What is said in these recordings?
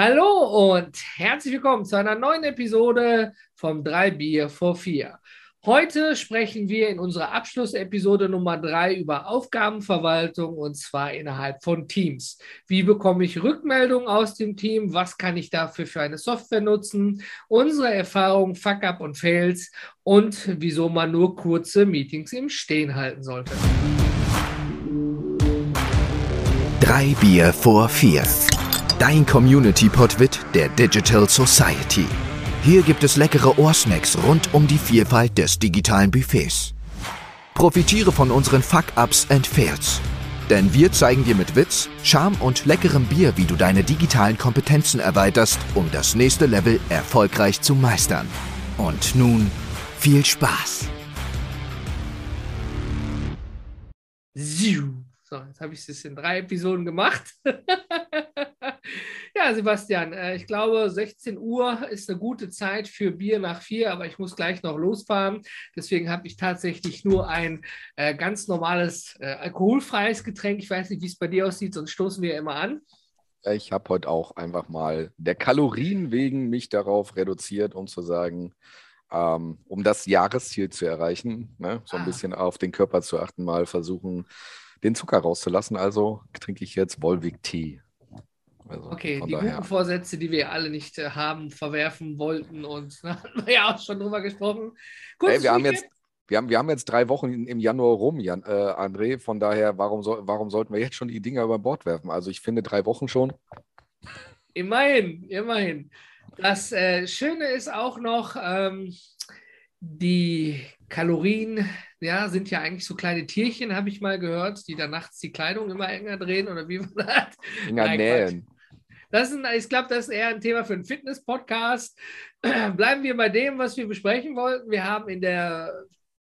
Hallo und herzlich willkommen zu einer neuen Episode vom 3 Bier vor 4. Heute sprechen wir in unserer Abschlussepisode Nummer 3 über Aufgabenverwaltung und zwar innerhalb von Teams. Wie bekomme ich Rückmeldungen aus dem Team? Was kann ich dafür für eine Software nutzen? Unsere Erfahrungen, Fuck-up und Fails und wieso man nur kurze Meetings im Stehen halten sollte. Drei Bier vor 4. Dein Community-Podwit der Digital Society. Hier gibt es leckere Ohrsnacks rund um die Vielfalt des digitalen Buffets. Profitiere von unseren Fuck-Ups and Fails. Denn wir zeigen dir mit Witz, Charme und leckerem Bier, wie du deine digitalen Kompetenzen erweiterst, um das nächste Level erfolgreich zu meistern. Und nun viel Spaß! So, jetzt habe ich es in drei Episoden gemacht. Ja, Sebastian, äh, ich glaube, 16 Uhr ist eine gute Zeit für Bier nach vier, aber ich muss gleich noch losfahren. Deswegen habe ich tatsächlich nur ein äh, ganz normales äh, alkoholfreies Getränk. Ich weiß nicht, wie es bei dir aussieht, sonst stoßen wir immer an. Ich habe heute auch einfach mal der Kalorien wegen mich darauf reduziert, um zu sagen, ähm, um das Jahresziel zu erreichen, ne? so ein ah. bisschen auf den Körper zu achten, mal versuchen, den Zucker rauszulassen. Also trinke ich jetzt Volvic Tee. Also okay, die daher. guten Vorsätze, die wir alle nicht äh, haben, verwerfen wollten und da hatten wir ja auch schon drüber gesprochen. Hey, wir, haben jetzt, wir, haben, wir haben jetzt drei Wochen im Januar rum, Jan, äh, André. Von daher, warum, so, warum sollten wir jetzt schon die Dinger über Bord werfen? Also ich finde drei Wochen schon. Immerhin, immerhin. Das äh, Schöne ist auch noch, ähm, die Kalorien ja, sind ja eigentlich so kleine Tierchen, habe ich mal gehört, die dann nachts die Kleidung immer enger drehen oder wie man das? Enger nähen. Das ist, ich glaube, das ist eher ein Thema für einen Fitness-Podcast. Bleiben wir bei dem, was wir besprechen wollten. Wir haben in der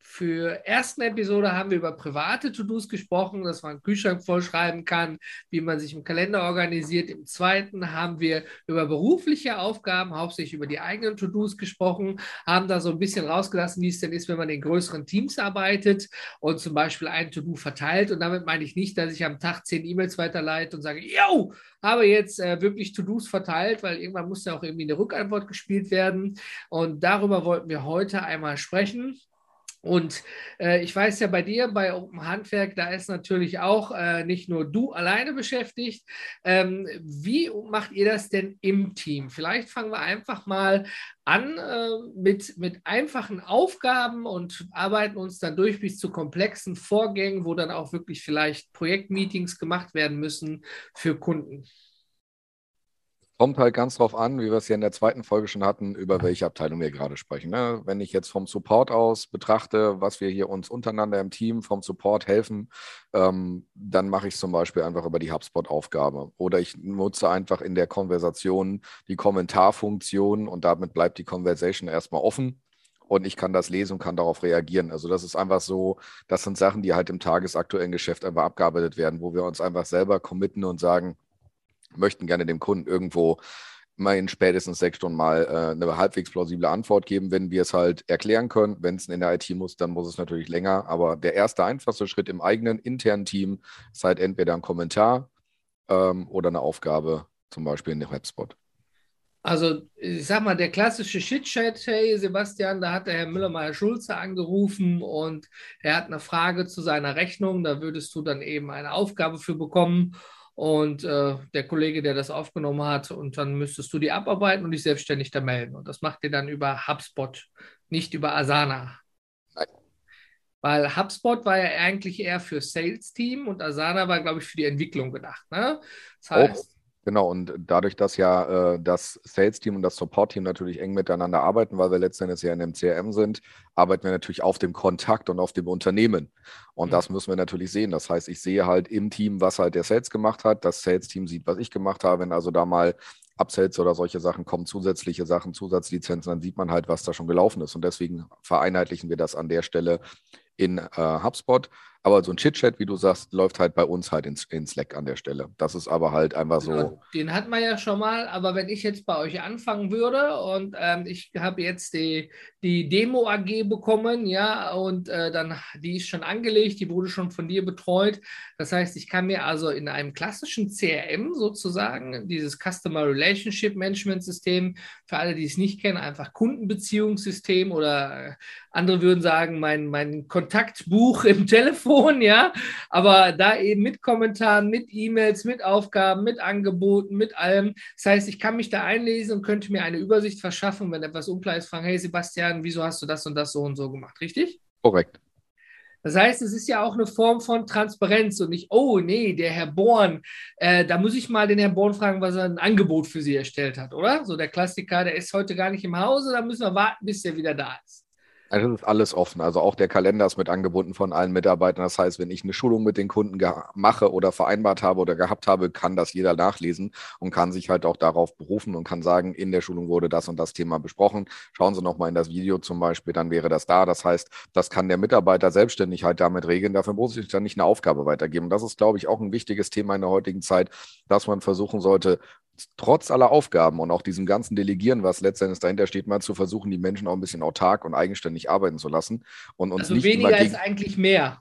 für ersten Episode haben wir über private To-Dos gesprochen, dass man einen Kühlschrank vollschreiben kann, wie man sich im Kalender organisiert. Im zweiten haben wir über berufliche Aufgaben, hauptsächlich über die eigenen To-Dos gesprochen, haben da so ein bisschen rausgelassen, wie es denn ist, wenn man in größeren Teams arbeitet und zum Beispiel ein To-Do verteilt. Und damit meine ich nicht, dass ich am Tag zehn E-Mails weiterleite und sage, yo, habe jetzt äh, wirklich To-Dos verteilt, weil irgendwann muss ja auch irgendwie eine Rückantwort gespielt werden. Und darüber wollten wir heute einmal sprechen. Und äh, ich weiß ja bei dir, bei Open Handwerk, da ist natürlich auch äh, nicht nur du alleine beschäftigt. Ähm, wie macht ihr das denn im Team? Vielleicht fangen wir einfach mal an äh, mit, mit einfachen Aufgaben und arbeiten uns dann durch bis zu komplexen Vorgängen, wo dann auch wirklich vielleicht Projektmeetings gemacht werden müssen für Kunden. Kommt halt ganz drauf an, wie wir es ja in der zweiten Folge schon hatten, über welche Abteilung wir gerade sprechen. Ne? Wenn ich jetzt vom Support aus betrachte, was wir hier uns untereinander im Team vom Support helfen, ähm, dann mache ich es zum Beispiel einfach über die HubSpot-Aufgabe. Oder ich nutze einfach in der Konversation die Kommentarfunktion und damit bleibt die Conversation erstmal offen und ich kann das lesen und kann darauf reagieren. Also das ist einfach so, das sind Sachen, die halt im tagesaktuellen Geschäft einfach abgearbeitet werden, wo wir uns einfach selber committen und sagen, möchten gerne dem Kunden irgendwo mal in spätestens sechs Stunden mal äh, eine halbwegs plausible Antwort geben, wenn wir es halt erklären können. Wenn es in der IT muss, dann muss es natürlich länger. Aber der erste einfachste Schritt im eigenen internen Team ist halt entweder ein Kommentar ähm, oder eine Aufgabe, zum Beispiel in der Webspot. Also, ich sag mal, der klassische Shit-Chat, hey Sebastian, da hat der Herr Müller-Meyer-Schulze angerufen und er hat eine Frage zu seiner Rechnung. Da würdest du dann eben eine Aufgabe für bekommen und äh, der Kollege, der das aufgenommen hat, und dann müsstest du die abarbeiten und dich selbstständig da melden. Und das macht ihr dann über HubSpot, nicht über Asana. Nein. Weil HubSpot war ja eigentlich eher für Sales-Team und Asana war, glaube ich, für die Entwicklung gedacht. Ne? Das heißt, Genau, und dadurch, dass ja äh, das Sales-Team und das Support-Team natürlich eng miteinander arbeiten, weil wir letztendlich ja in einem CRM sind, arbeiten wir natürlich auf dem Kontakt und auf dem Unternehmen. Und mhm. das müssen wir natürlich sehen. Das heißt, ich sehe halt im Team, was halt der Sales gemacht hat. Das Sales-Team sieht, was ich gemacht habe. Wenn also da mal Upsells oder solche Sachen kommen, zusätzliche Sachen, Zusatzlizenzen, dann sieht man halt, was da schon gelaufen ist. Und deswegen vereinheitlichen wir das an der Stelle in äh, HubSpot. Aber so ein Chit-Chat, wie du sagst, läuft halt bei uns halt in, in Slack an der Stelle. Das ist aber halt einfach so. Ja, den hat man ja schon mal, aber wenn ich jetzt bei euch anfangen würde und ähm, ich habe jetzt die, die Demo AG bekommen, ja, und äh, dann, die ist schon angelegt, die wurde schon von dir betreut. Das heißt, ich kann mir also in einem klassischen CRM sozusagen dieses Customer Relationship Management System, für alle, die es nicht kennen, einfach Kundenbeziehungssystem oder äh, andere würden sagen, mein, mein Kontaktbuch im Telefon, ja, aber da eben mit Kommentaren, mit E-Mails, mit Aufgaben, mit Angeboten, mit allem. Das heißt, ich kann mich da einlesen und könnte mir eine Übersicht verschaffen, wenn etwas unklar ist, fragen, hey Sebastian, wieso hast du das und das so und so gemacht, richtig? Korrekt. Das heißt, es ist ja auch eine Form von Transparenz und nicht, oh nee, der Herr Born, äh, da muss ich mal den Herrn Born fragen, was er ein Angebot für Sie erstellt hat, oder? So der Klassiker, der ist heute gar nicht im Hause, da müssen wir warten, bis er wieder da ist. Also das ist alles offen. Also auch der Kalender ist mit angebunden von allen Mitarbeitern. Das heißt, wenn ich eine Schulung mit den Kunden mache oder vereinbart habe oder gehabt habe, kann das jeder nachlesen und kann sich halt auch darauf berufen und kann sagen, in der Schulung wurde das und das Thema besprochen. Schauen Sie nochmal in das Video zum Beispiel, dann wäre das da. Das heißt, das kann der Mitarbeiter selbstständig halt damit regeln. Dafür muss ich dann nicht eine Aufgabe weitergeben. Das ist, glaube ich, auch ein wichtiges Thema in der heutigen Zeit, dass man versuchen sollte, trotz aller Aufgaben und auch diesem ganzen Delegieren, was letztendlich dahinter steht, mal zu versuchen, die Menschen auch ein bisschen autark und eigenständig arbeiten zu lassen. Und uns also nicht weniger immer ist eigentlich mehr.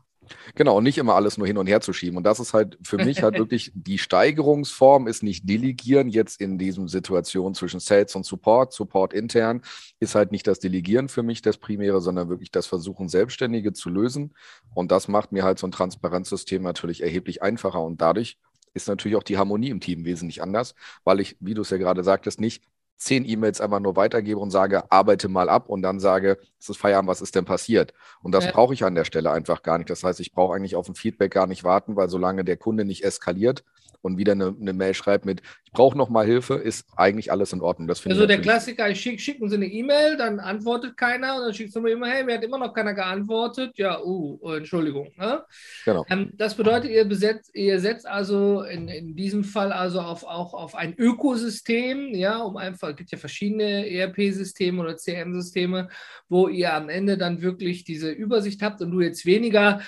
Genau, und nicht immer alles nur hin und her zu schieben. Und das ist halt für mich halt wirklich die Steigerungsform, ist nicht delegieren jetzt in diesem Situation zwischen Sales und Support, Support intern, ist halt nicht das Delegieren für mich das Primäre, sondern wirklich das Versuchen, Selbstständige zu lösen. Und das macht mir halt so ein Transparenzsystem natürlich erheblich einfacher und dadurch ist natürlich auch die Harmonie im Team wesentlich anders, weil ich, wie du es ja gerade sagtest, nicht zehn E-Mails einfach nur weitergebe und sage, arbeite mal ab und dann sage, es ist Feierabend, was ist denn passiert? Und das ja. brauche ich an der Stelle einfach gar nicht. Das heißt, ich brauche eigentlich auf ein Feedback gar nicht warten, weil solange der Kunde nicht eskaliert, und wieder eine, eine Mail schreibt mit, ich brauche noch mal Hilfe, ist eigentlich alles in Ordnung. Das also der Klassiker, ich schick, schicken Sie eine E-Mail, dann antwortet keiner und dann schickst du mir immer, hey, mir hat immer noch keiner geantwortet. Ja, uh, Entschuldigung. Ne? Genau. Ähm, das bedeutet, ihr, besetzt, ihr setzt also in, in diesem Fall also auf, auch auf ein Ökosystem, ja, um einfach, es gibt ja verschiedene ERP-Systeme oder CM-Systeme, wo ihr am Ende dann wirklich diese Übersicht habt und du jetzt weniger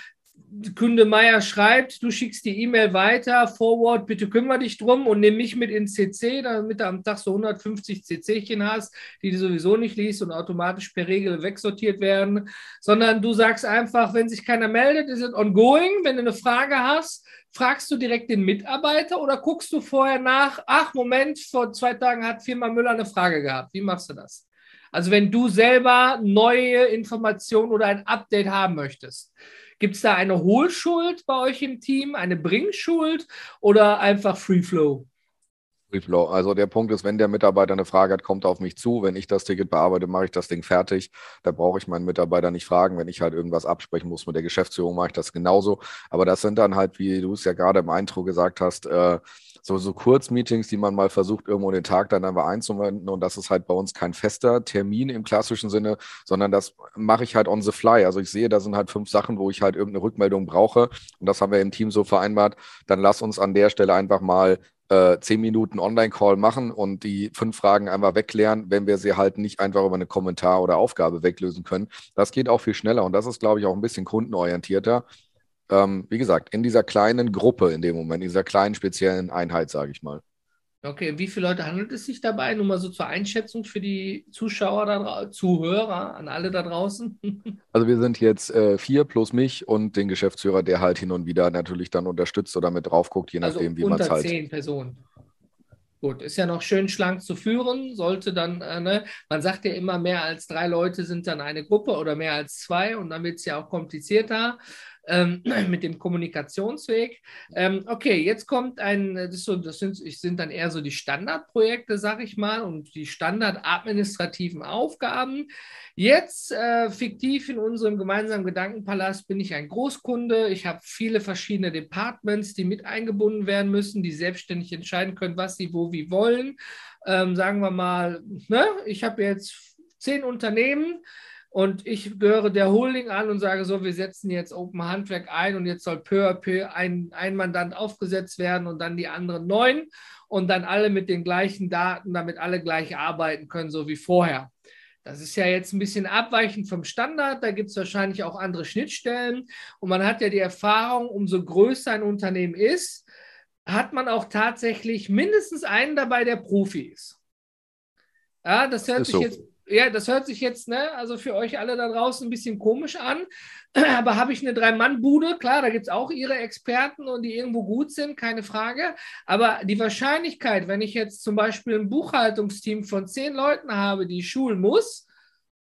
Kunde Meier schreibt, du schickst die E-Mail weiter, Forward, bitte kümmere dich drum und nimm mich mit ins CC, damit du am Tag so 150 CCchen hast, die du sowieso nicht liest und automatisch per Regel wegsortiert werden, sondern du sagst einfach, wenn sich keiner meldet, ist es ongoing. Wenn du eine Frage hast, fragst du direkt den Mitarbeiter oder guckst du vorher nach, ach Moment, vor zwei Tagen hat Firma Müller eine Frage gehabt. Wie machst du das? Also wenn du selber neue Informationen oder ein Update haben möchtest. Gibt es da eine Hohlschuld bei euch im Team, eine Bringschuld oder einfach Free Flow? Free Flow. Also der Punkt ist, wenn der Mitarbeiter eine Frage hat, kommt auf mich zu. Wenn ich das Ticket bearbeite, mache ich das Ding fertig. Da brauche ich meinen Mitarbeiter nicht fragen. Wenn ich halt irgendwas absprechen muss mit der Geschäftsführung, mache ich das genauso. Aber das sind dann halt, wie du es ja gerade im Intro gesagt hast, äh, so, so Kurzmeetings, die man mal versucht, irgendwo den Tag dann einfach einzuwenden. Und das ist halt bei uns kein fester Termin im klassischen Sinne, sondern das mache ich halt on the fly. Also ich sehe, da sind halt fünf Sachen, wo ich halt irgendeine Rückmeldung brauche. Und das haben wir im Team so vereinbart. Dann lass uns an der Stelle einfach mal äh, zehn Minuten Online-Call machen und die fünf Fragen einmal wegklären, wenn wir sie halt nicht einfach über eine Kommentar oder Aufgabe weglösen können. Das geht auch viel schneller und das ist, glaube ich, auch ein bisschen kundenorientierter ähm, wie gesagt, in dieser kleinen Gruppe in dem Moment, in dieser kleinen speziellen Einheit, sage ich mal. Okay, wie viele Leute handelt es sich dabei? Nur mal so zur Einschätzung für die Zuschauer, da, Zuhörer, an alle da draußen. Also wir sind jetzt äh, vier plus mich und den Geschäftsführer, der halt hin und wieder natürlich dann unterstützt oder mit drauf guckt, je also nachdem, wie man es halt. zehn Personen. Gut, ist ja noch schön schlank zu führen, sollte dann, äh, ne, man sagt ja immer, mehr als drei Leute sind dann eine Gruppe oder mehr als zwei und dann wird es ja auch komplizierter ähm, mit dem Kommunikationsweg. Ähm, okay, jetzt kommt ein, das, so, das sind, sind dann eher so die Standardprojekte, sag ich mal, und die standardadministrativen Aufgaben. Jetzt äh, fiktiv in unserem gemeinsamen Gedankenpalast bin ich ein Großkunde. Ich habe viele verschiedene Departments, die mit eingebunden werden müssen, die selbstständig entscheiden können, was sie wo wie wollen. Ähm, sagen wir mal, ne? ich habe jetzt zehn Unternehmen und ich gehöre der Holding an und sage so, wir setzen jetzt Open Handwerk ein und jetzt soll peu à peu ein, ein Mandant aufgesetzt werden und dann die anderen neun und dann alle mit den gleichen Daten, damit alle gleich arbeiten können, so wie vorher. Das ist ja jetzt ein bisschen abweichend vom Standard. Da gibt es wahrscheinlich auch andere Schnittstellen. Und man hat ja die Erfahrung, umso größer ein Unternehmen ist, hat man auch tatsächlich mindestens einen dabei, der Profi ist. Ja, das hört sich so. jetzt ja, das hört sich jetzt, ne, also für euch alle da draußen ein bisschen komisch an. Aber habe ich eine Drei-Mann-Bude, klar, da gibt es auch ihre Experten und die irgendwo gut sind, keine Frage. Aber die Wahrscheinlichkeit, wenn ich jetzt zum Beispiel ein Buchhaltungsteam von zehn Leuten habe, die ich schulen muss,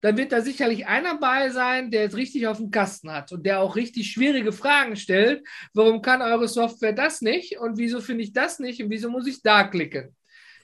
dann wird da sicherlich einer bei sein, der es richtig auf dem Kasten hat und der auch richtig schwierige Fragen stellt. Warum kann eure Software das nicht und wieso finde ich das nicht und wieso muss ich da klicken?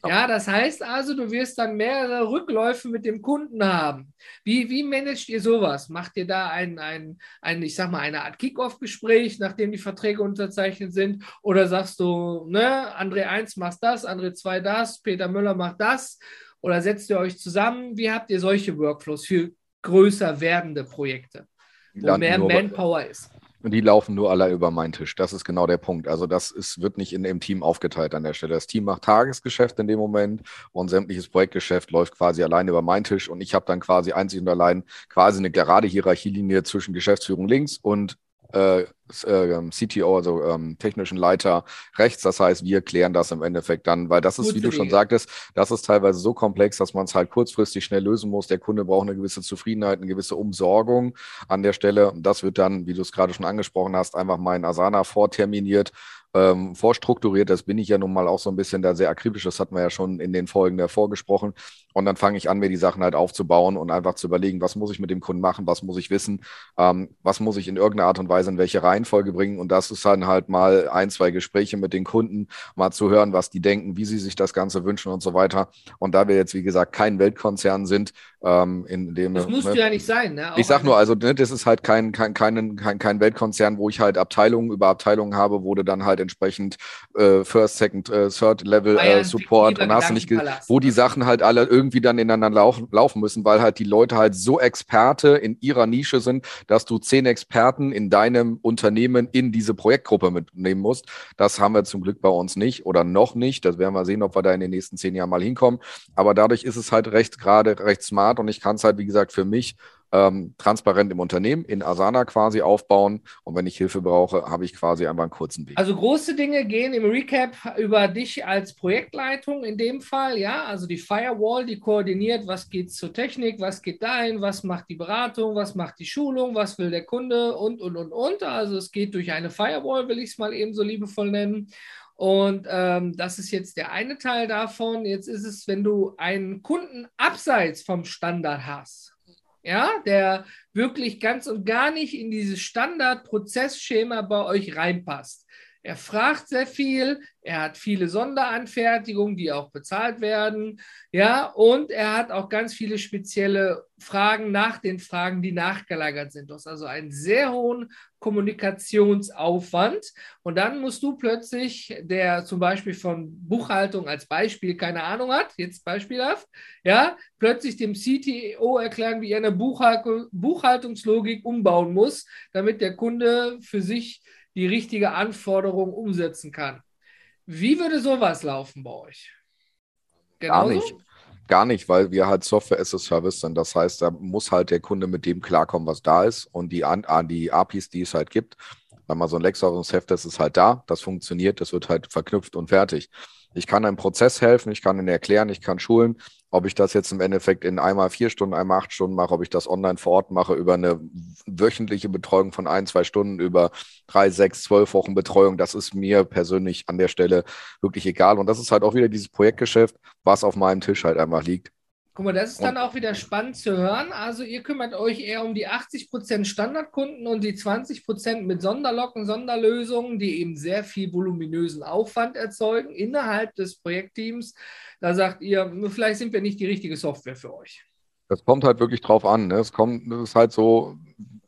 Ja, das heißt also, du wirst dann mehrere Rückläufe mit dem Kunden haben. Wie, wie managt ihr sowas? Macht ihr da ein, ein, ein ich sag mal, eine Art Kick-Off-Gespräch, nachdem die Verträge unterzeichnet sind? Oder sagst du, ne, André 1 macht das, André 2 das, Peter Müller macht das? Oder setzt ihr euch zusammen? Wie habt ihr solche Workflows für größer werdende Projekte, wo mehr Manpower ist? Und die laufen nur alle über meinen Tisch. Das ist genau der Punkt. Also das ist, wird nicht in dem Team aufgeteilt an der Stelle. Das Team macht Tagesgeschäft in dem Moment und sämtliches Projektgeschäft läuft quasi alleine über meinen Tisch und ich habe dann quasi einzig und allein quasi eine gerade Hierarchielinie zwischen Geschäftsführung links und äh, äh, CTO, also ähm, technischen Leiter rechts. Das heißt, wir klären das im Endeffekt dann, weil das ist, wie du schon sagtest, das ist teilweise so komplex, dass man es halt kurzfristig schnell lösen muss. Der Kunde braucht eine gewisse Zufriedenheit, eine gewisse Umsorgung an der Stelle. Das wird dann, wie du es gerade schon angesprochen hast, einfach mal in Asana vorterminiert ähm, vorstrukturiert. Das bin ich ja nun mal auch so ein bisschen da sehr akribisch. Das hatten wir ja schon in den Folgen davor gesprochen. Und dann fange ich an, mir die Sachen halt aufzubauen und einfach zu überlegen, was muss ich mit dem Kunden machen, was muss ich wissen, ähm, was muss ich in irgendeiner Art und Weise in welche Reihenfolge bringen. Und das ist dann halt mal ein, zwei Gespräche mit den Kunden, mal zu hören, was die denken, wie sie sich das Ganze wünschen und so weiter. Und da wir jetzt, wie gesagt, kein Weltkonzern sind, ähm, in dem. Das muss ne, ja nicht sein, ne? ich sag nur, also ne, das ist halt kein, kein, kein, kein, kein Weltkonzern, wo ich halt Abteilungen über Abteilungen habe, wo du dann halt entsprechend äh, First, Second, äh, Third Level äh, Support und hast du nicht, wo die Sachen halt alle irgendwie dann ineinander laufen, laufen müssen, weil halt die Leute halt so Experte in ihrer Nische sind, dass du zehn Experten in deinem Unternehmen in diese Projektgruppe mitnehmen musst. Das haben wir zum Glück bei uns nicht oder noch nicht. Das werden wir sehen, ob wir da in den nächsten zehn Jahren mal hinkommen. Aber dadurch ist es halt recht gerade, recht smart und ich kann es halt, wie gesagt, für mich ähm, transparent im Unternehmen, in Asana quasi aufbauen. Und wenn ich Hilfe brauche, habe ich quasi einfach einen kurzen Weg. Also große Dinge gehen im Recap über dich als Projektleitung in dem Fall, ja. Also die Firewall, die koordiniert, was geht zur Technik, was geht dahin, was macht die Beratung, was macht die Schulung, was will der Kunde und, und, und, und. Also es geht durch eine Firewall, will ich es mal eben so liebevoll nennen. Und ähm, das ist jetzt der eine Teil davon. Jetzt ist es, wenn du einen Kunden abseits vom Standard hast, ja, der wirklich ganz und gar nicht in dieses Standardprozessschema bei euch reinpasst. Er fragt sehr viel, er hat viele Sonderanfertigungen, die auch bezahlt werden, ja, und er hat auch ganz viele spezielle Fragen nach den Fragen, die nachgelagert sind. Du hast also einen sehr hohen Kommunikationsaufwand und dann musst du plötzlich, der zum Beispiel von Buchhaltung als Beispiel keine Ahnung hat, jetzt beispielhaft, ja, plötzlich dem CTO erklären, wie er eine Buchhaltungslogik umbauen muss, damit der Kunde für sich die richtige Anforderung umsetzen kann. Wie würde sowas laufen bei euch? Genauso? Gar nicht. Gar nicht, weil wir halt Software as a Service sind. Das heißt, da muss halt der Kunde mit dem klarkommen, was da ist und die, die APIs, die es halt gibt. Wenn man so ein Lexaurus-Heft, das ist halt da, das funktioniert, das wird halt verknüpft und fertig. Ich kann einem Prozess helfen, ich kann ihn erklären, ich kann schulen. Ob ich das jetzt im Endeffekt in einmal vier Stunden, einmal acht Stunden mache, ob ich das online vor Ort mache, über eine wöchentliche Betreuung von ein, zwei Stunden, über drei, sechs, zwölf Wochen Betreuung, das ist mir persönlich an der Stelle wirklich egal. Und das ist halt auch wieder dieses Projektgeschäft, was auf meinem Tisch halt einfach liegt. Guck mal, das ist dann auch wieder spannend zu hören. Also ihr kümmert euch eher um die 80% Standardkunden und die 20% mit Sonderlocken, Sonderlösungen, die eben sehr viel voluminösen Aufwand erzeugen innerhalb des Projektteams. Da sagt ihr, vielleicht sind wir nicht die richtige Software für euch. Das kommt halt wirklich drauf an. Ne? Es kommt, es ist halt so,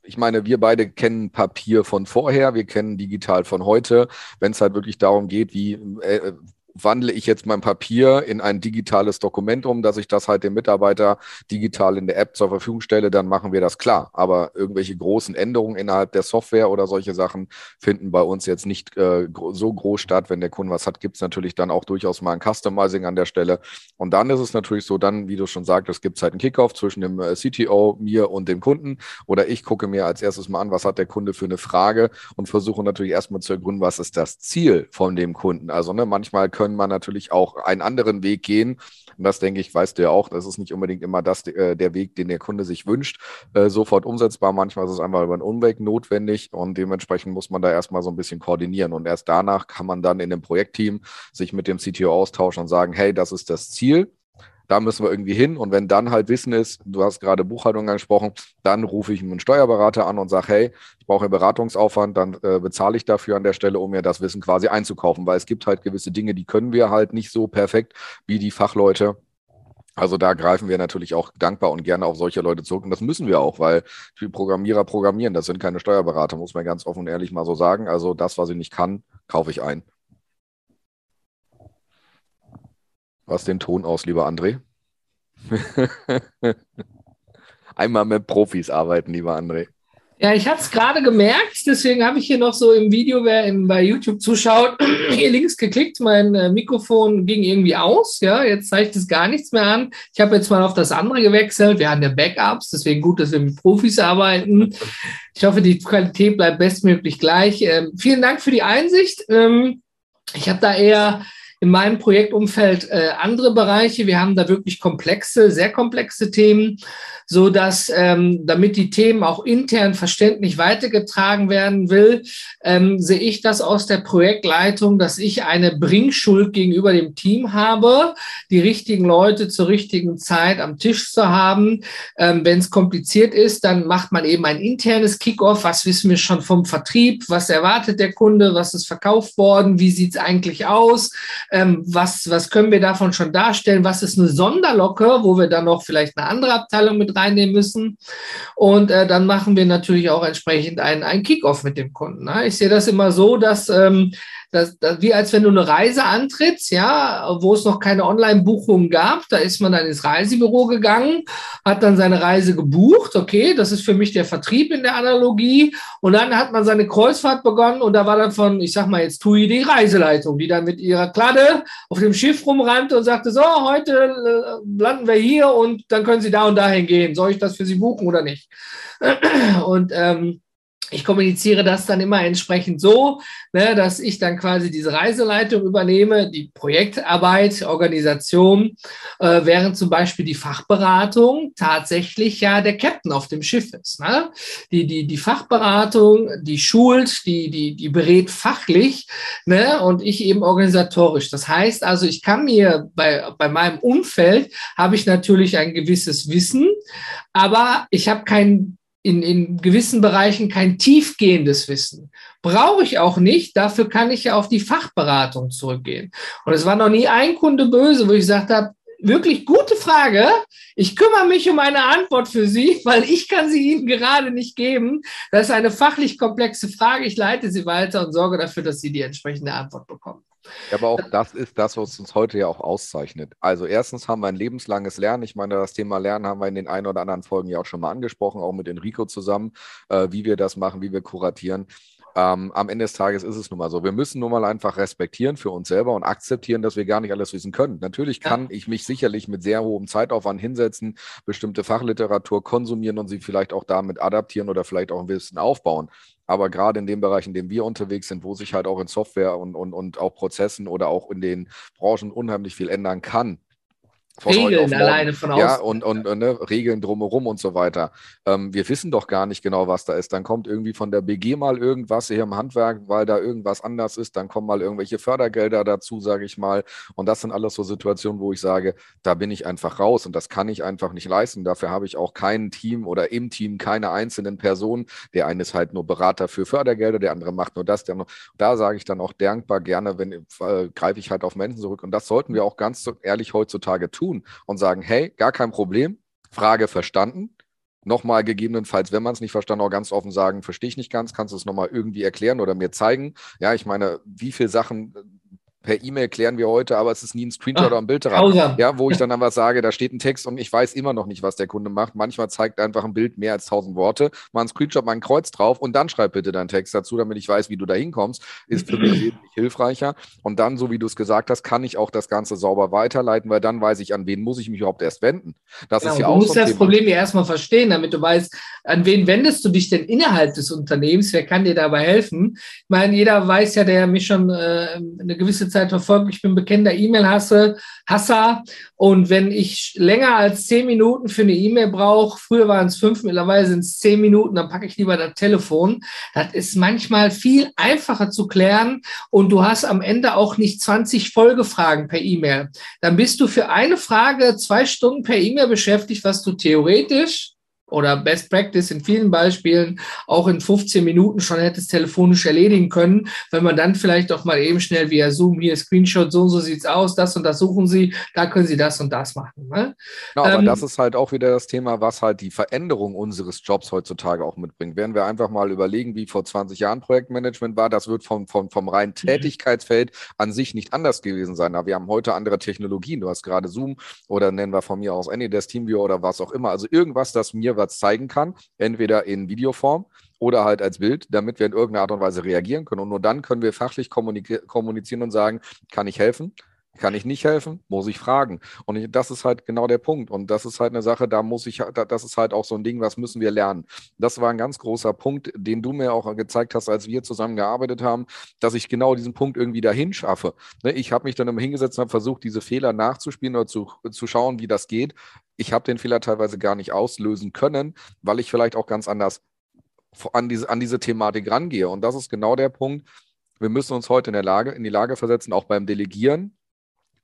ich meine, wir beide kennen Papier von vorher, wir kennen digital von heute. Wenn es halt wirklich darum geht, wie äh, wandle ich jetzt mein Papier in ein digitales Dokument um, dass ich das halt dem Mitarbeiter digital in der App zur Verfügung stelle, dann machen wir das klar. Aber irgendwelche großen Änderungen innerhalb der Software oder solche Sachen finden bei uns jetzt nicht äh, so groß statt. Wenn der Kunde was hat, gibt es natürlich dann auch durchaus mal ein Customizing an der Stelle. Und dann ist es natürlich so, dann, wie du schon sagtest, gibt es halt einen Kickoff zwischen dem äh, CTO, mir und dem Kunden. Oder ich gucke mir als erstes mal an, was hat der Kunde für eine Frage und versuche natürlich erstmal zu ergründen, was ist das Ziel von dem Kunden. Also ne, manchmal können man natürlich auch einen anderen Weg gehen. Und das denke ich, weißt du ja auch, das ist nicht unbedingt immer das, äh, der Weg, den der Kunde sich wünscht, äh, sofort umsetzbar. Manchmal ist es einfach über einen Umweg notwendig und dementsprechend muss man da erstmal so ein bisschen koordinieren. Und erst danach kann man dann in dem Projektteam sich mit dem CTO austauschen und sagen, hey, das ist das Ziel da müssen wir irgendwie hin. Und wenn dann halt Wissen ist, du hast gerade Buchhaltung angesprochen, dann rufe ich einen Steuerberater an und sage, hey, ich brauche einen Beratungsaufwand, dann äh, bezahle ich dafür an der Stelle, um mir das Wissen quasi einzukaufen, weil es gibt halt gewisse Dinge, die können wir halt nicht so perfekt wie die Fachleute. Also da greifen wir natürlich auch dankbar und gerne auf solche Leute zurück. Und das müssen wir auch, weil die Programmierer programmieren, das sind keine Steuerberater, muss man ganz offen und ehrlich mal so sagen. Also das, was ich nicht kann, kaufe ich ein. Was den Ton aus, lieber André? Einmal mit Profis arbeiten, lieber André. Ja, ich hatte es gerade gemerkt, deswegen habe ich hier noch so im Video, wer in, bei YouTube zuschaut, hier links geklickt, mein äh, Mikrofon ging irgendwie aus, ja, jetzt zeigt es gar nichts mehr an. Ich habe jetzt mal auf das andere gewechselt, wir haben ja Backups, deswegen gut, dass wir mit Profis arbeiten. Ich hoffe, die Qualität bleibt bestmöglich gleich. Ähm, vielen Dank für die Einsicht. Ähm, ich habe da eher in meinem Projektumfeld äh, andere Bereiche. Wir haben da wirklich komplexe, sehr komplexe Themen, so dass ähm, damit die Themen auch intern verständlich weitergetragen werden will, ähm, sehe ich das aus der Projektleitung, dass ich eine Bringschuld gegenüber dem Team habe, die richtigen Leute zur richtigen Zeit am Tisch zu haben. Ähm, Wenn es kompliziert ist, dann macht man eben ein internes Kickoff. Was wissen wir schon vom Vertrieb? Was erwartet der Kunde? Was ist verkauft worden? Wie sieht es eigentlich aus? Ähm, was, was können wir davon schon darstellen, was ist eine Sonderlocke, wo wir dann noch vielleicht eine andere Abteilung mit reinnehmen müssen. Und äh, dann machen wir natürlich auch entsprechend einen, einen Kickoff mit dem Kunden. Ne? Ich sehe das immer so, dass ähm, das, das, wie als wenn du eine Reise antrittst, ja, wo es noch keine Online-Buchungen gab. Da ist man dann ins Reisebüro gegangen, hat dann seine Reise gebucht. Okay, das ist für mich der Vertrieb in der Analogie. Und dann hat man seine Kreuzfahrt begonnen und da war dann von, ich sag mal jetzt TUI die Reiseleitung, die dann mit ihrer Kladde auf dem Schiff rumrannte und sagte, so, heute äh, landen wir hier und dann können Sie da und dahin gehen. Soll ich das für Sie buchen oder nicht? Und ähm, ich kommuniziere das dann immer entsprechend so, ne, dass ich dann quasi diese Reiseleitung übernehme, die Projektarbeit, Organisation, äh, während zum Beispiel die Fachberatung tatsächlich ja der Captain auf dem Schiff ist. Ne? Die, die, die Fachberatung, die schult, die, die, die berät fachlich ne? und ich eben organisatorisch. Das heißt also, ich kann mir bei, bei meinem Umfeld habe ich natürlich ein gewisses Wissen, aber ich habe kein in, in gewissen Bereichen kein tiefgehendes Wissen. Brauche ich auch nicht. Dafür kann ich ja auf die Fachberatung zurückgehen. Und es war noch nie ein Kunde böse, wo ich gesagt habe, wirklich gute Frage. Ich kümmere mich um eine Antwort für Sie, weil ich kann sie Ihnen gerade nicht geben. Das ist eine fachlich komplexe Frage. Ich leite sie weiter und sorge dafür, dass Sie die entsprechende Antwort bekommen. Ja, aber auch das ist das, was uns heute ja auch auszeichnet. Also erstens haben wir ein lebenslanges Lernen. Ich meine, das Thema Lernen haben wir in den ein oder anderen Folgen ja auch schon mal angesprochen, auch mit Enrico zusammen, äh, wie wir das machen, wie wir kuratieren. Ähm, am Ende des Tages ist es nun mal so. Wir müssen nun mal einfach respektieren für uns selber und akzeptieren, dass wir gar nicht alles wissen können. Natürlich kann ja. ich mich sicherlich mit sehr hohem Zeitaufwand hinsetzen, bestimmte Fachliteratur konsumieren und sie vielleicht auch damit adaptieren oder vielleicht auch ein bisschen aufbauen. Aber gerade in dem Bereich, in dem wir unterwegs sind, wo sich halt auch in Software und, und, und auch Prozessen oder auch in den Branchen unheimlich viel ändern kann, Regeln alleine von außen. Ja, und, und, und ne, Regeln drumherum und so weiter. Ähm, wir wissen doch gar nicht genau, was da ist. Dann kommt irgendwie von der BG mal irgendwas hier im Handwerk, weil da irgendwas anders ist. Dann kommen mal irgendwelche Fördergelder dazu, sage ich mal. Und das sind alles so Situationen, wo ich sage, da bin ich einfach raus und das kann ich einfach nicht leisten. Dafür habe ich auch kein Team oder im Team keine einzelnen Personen. Der eine ist halt nur Berater für Fördergelder, der andere macht nur das. Der da sage ich dann auch dankbar gerne, wenn äh, greife ich halt auf Menschen zurück. Und das sollten wir auch ganz ehrlich heutzutage tun tun und sagen, hey, gar kein Problem, Frage verstanden. Nochmal gegebenenfalls, wenn man es nicht verstanden, auch ganz offen sagen, verstehe ich nicht ganz, kannst du es nochmal irgendwie erklären oder mir zeigen. Ja, ich meine, wie viele Sachen per E-Mail klären wir heute, aber es ist nie ein Screenshot Ach, oder ein Bild dran. Ja, wo ich dann einfach sage, da steht ein Text und ich weiß immer noch nicht, was der Kunde macht. Manchmal zeigt einfach ein Bild mehr als tausend Worte. Mal ein Screenshot, mal ein Kreuz drauf und dann schreib bitte deinen Text dazu, damit ich weiß, wie du da hinkommst. Ist für mich wesentlich hilfreicher. Und dann, so wie du es gesagt hast, kann ich auch das Ganze sauber weiterleiten, weil dann weiß ich, an wen muss ich mich überhaupt erst wenden. Das genau, ist ja du auch musst so das Thema. Problem ja erstmal verstehen, damit du weißt, an wen wendest du dich denn innerhalb des Unternehmens? Wer kann dir dabei helfen? Ich meine, jeder weiß ja, der mich schon äh, eine gewisse Zeit verfolgt, ich bin bekennender E-Mail-Hasser. Hasser. Und wenn ich länger als zehn Minuten für eine E-Mail brauche, früher waren es fünf, mittlerweile sind es zehn Minuten, dann packe ich lieber das Telefon. Das ist manchmal viel einfacher zu klären und du hast am Ende auch nicht 20 Folgefragen per E-Mail. Dann bist du für eine Frage zwei Stunden per E-Mail beschäftigt, was du theoretisch oder Best Practice in vielen Beispielen auch in 15 Minuten schon hätte es telefonisch erledigen können, wenn man dann vielleicht auch mal eben schnell via Zoom hier Screenshot, so und so sieht's aus, das und das suchen Sie, da können Sie das und das machen. Ne? Ja, aber ähm, das ist halt auch wieder das Thema, was halt die Veränderung unseres Jobs heutzutage auch mitbringt. Werden wir einfach mal überlegen, wie vor 20 Jahren Projektmanagement war, das wird vom, vom, vom reinen mhm. Tätigkeitsfeld an sich nicht anders gewesen sein. Aber wir haben heute andere Technologien. Du hast gerade Zoom oder nennen wir von mir aus AnyDesk, TeamViewer oder was auch immer. Also irgendwas, das mir was zeigen kann, entweder in Videoform oder halt als Bild, damit wir in irgendeiner Art und Weise reagieren können. Und nur dann können wir fachlich kommunizieren und sagen, kann ich helfen? Kann ich nicht helfen? Muss ich fragen. Und ich, das ist halt genau der Punkt. Und das ist halt eine Sache, da muss ich, das ist halt auch so ein Ding, was müssen wir lernen. Das war ein ganz großer Punkt, den du mir auch gezeigt hast, als wir zusammen gearbeitet haben, dass ich genau diesen Punkt irgendwie dahin schaffe. Ne, ich habe mich dann immer hingesetzt und habe versucht, diese Fehler nachzuspielen oder zu, zu schauen, wie das geht. Ich habe den Fehler teilweise gar nicht auslösen können, weil ich vielleicht auch ganz anders an diese, an diese Thematik rangehe. Und das ist genau der Punkt. Wir müssen uns heute in, der Lage, in die Lage versetzen, auch beim Delegieren,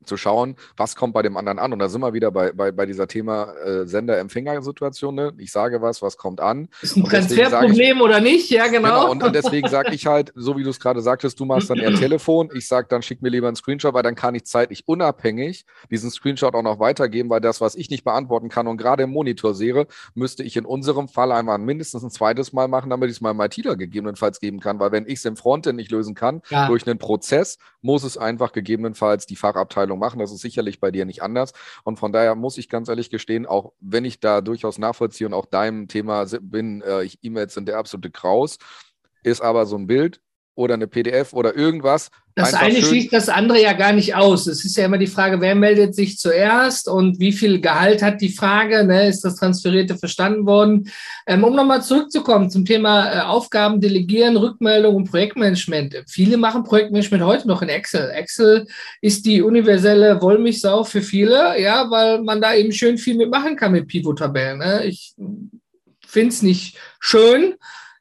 zu schauen, was kommt bei dem anderen an. Und da sind wir wieder bei, bei, bei dieser Thema äh, Sender-Empfänger-Situation. Ne? Ich sage was, was kommt an. Ist ein Transferproblem oder nicht? Ja, genau. genau und, und, deswegen sage ich halt, so wie du es gerade sagtest, du machst dann eher Telefon. Ich sage dann, schick mir lieber einen Screenshot, weil dann kann ich zeitlich unabhängig diesen Screenshot auch noch weitergeben, weil das, was ich nicht beantworten kann und gerade im Monitor sehe, müsste ich in unserem Fall einmal mindestens ein zweites Mal machen, damit ich es meinem ITler gegebenenfalls geben kann. Weil wenn ich es im Frontend nicht lösen kann, ja. durch einen Prozess, muss es einfach gegebenenfalls die Fachabteilung Entscheidung machen. Das ist sicherlich bei dir nicht anders. Und von daher muss ich ganz ehrlich gestehen, auch wenn ich da durchaus nachvollziehe und auch deinem Thema bin, äh, E-Mails sind der absolute Kraus, ist aber so ein Bild oder eine PDF oder irgendwas, das eine schließt das andere ja gar nicht aus. Es ist ja immer die Frage, wer meldet sich zuerst und wie viel Gehalt hat die Frage? Ne? Ist das Transferierte verstanden worden? Ähm, um nochmal zurückzukommen zum Thema äh, Aufgaben delegieren, Rückmeldung und Projektmanagement. Viele machen Projektmanagement heute noch in Excel. Excel ist die universelle Wollmilchsau für viele, ja, weil man da eben schön viel mitmachen kann mit Pivot-Tabellen. Ne? Ich finde es nicht schön,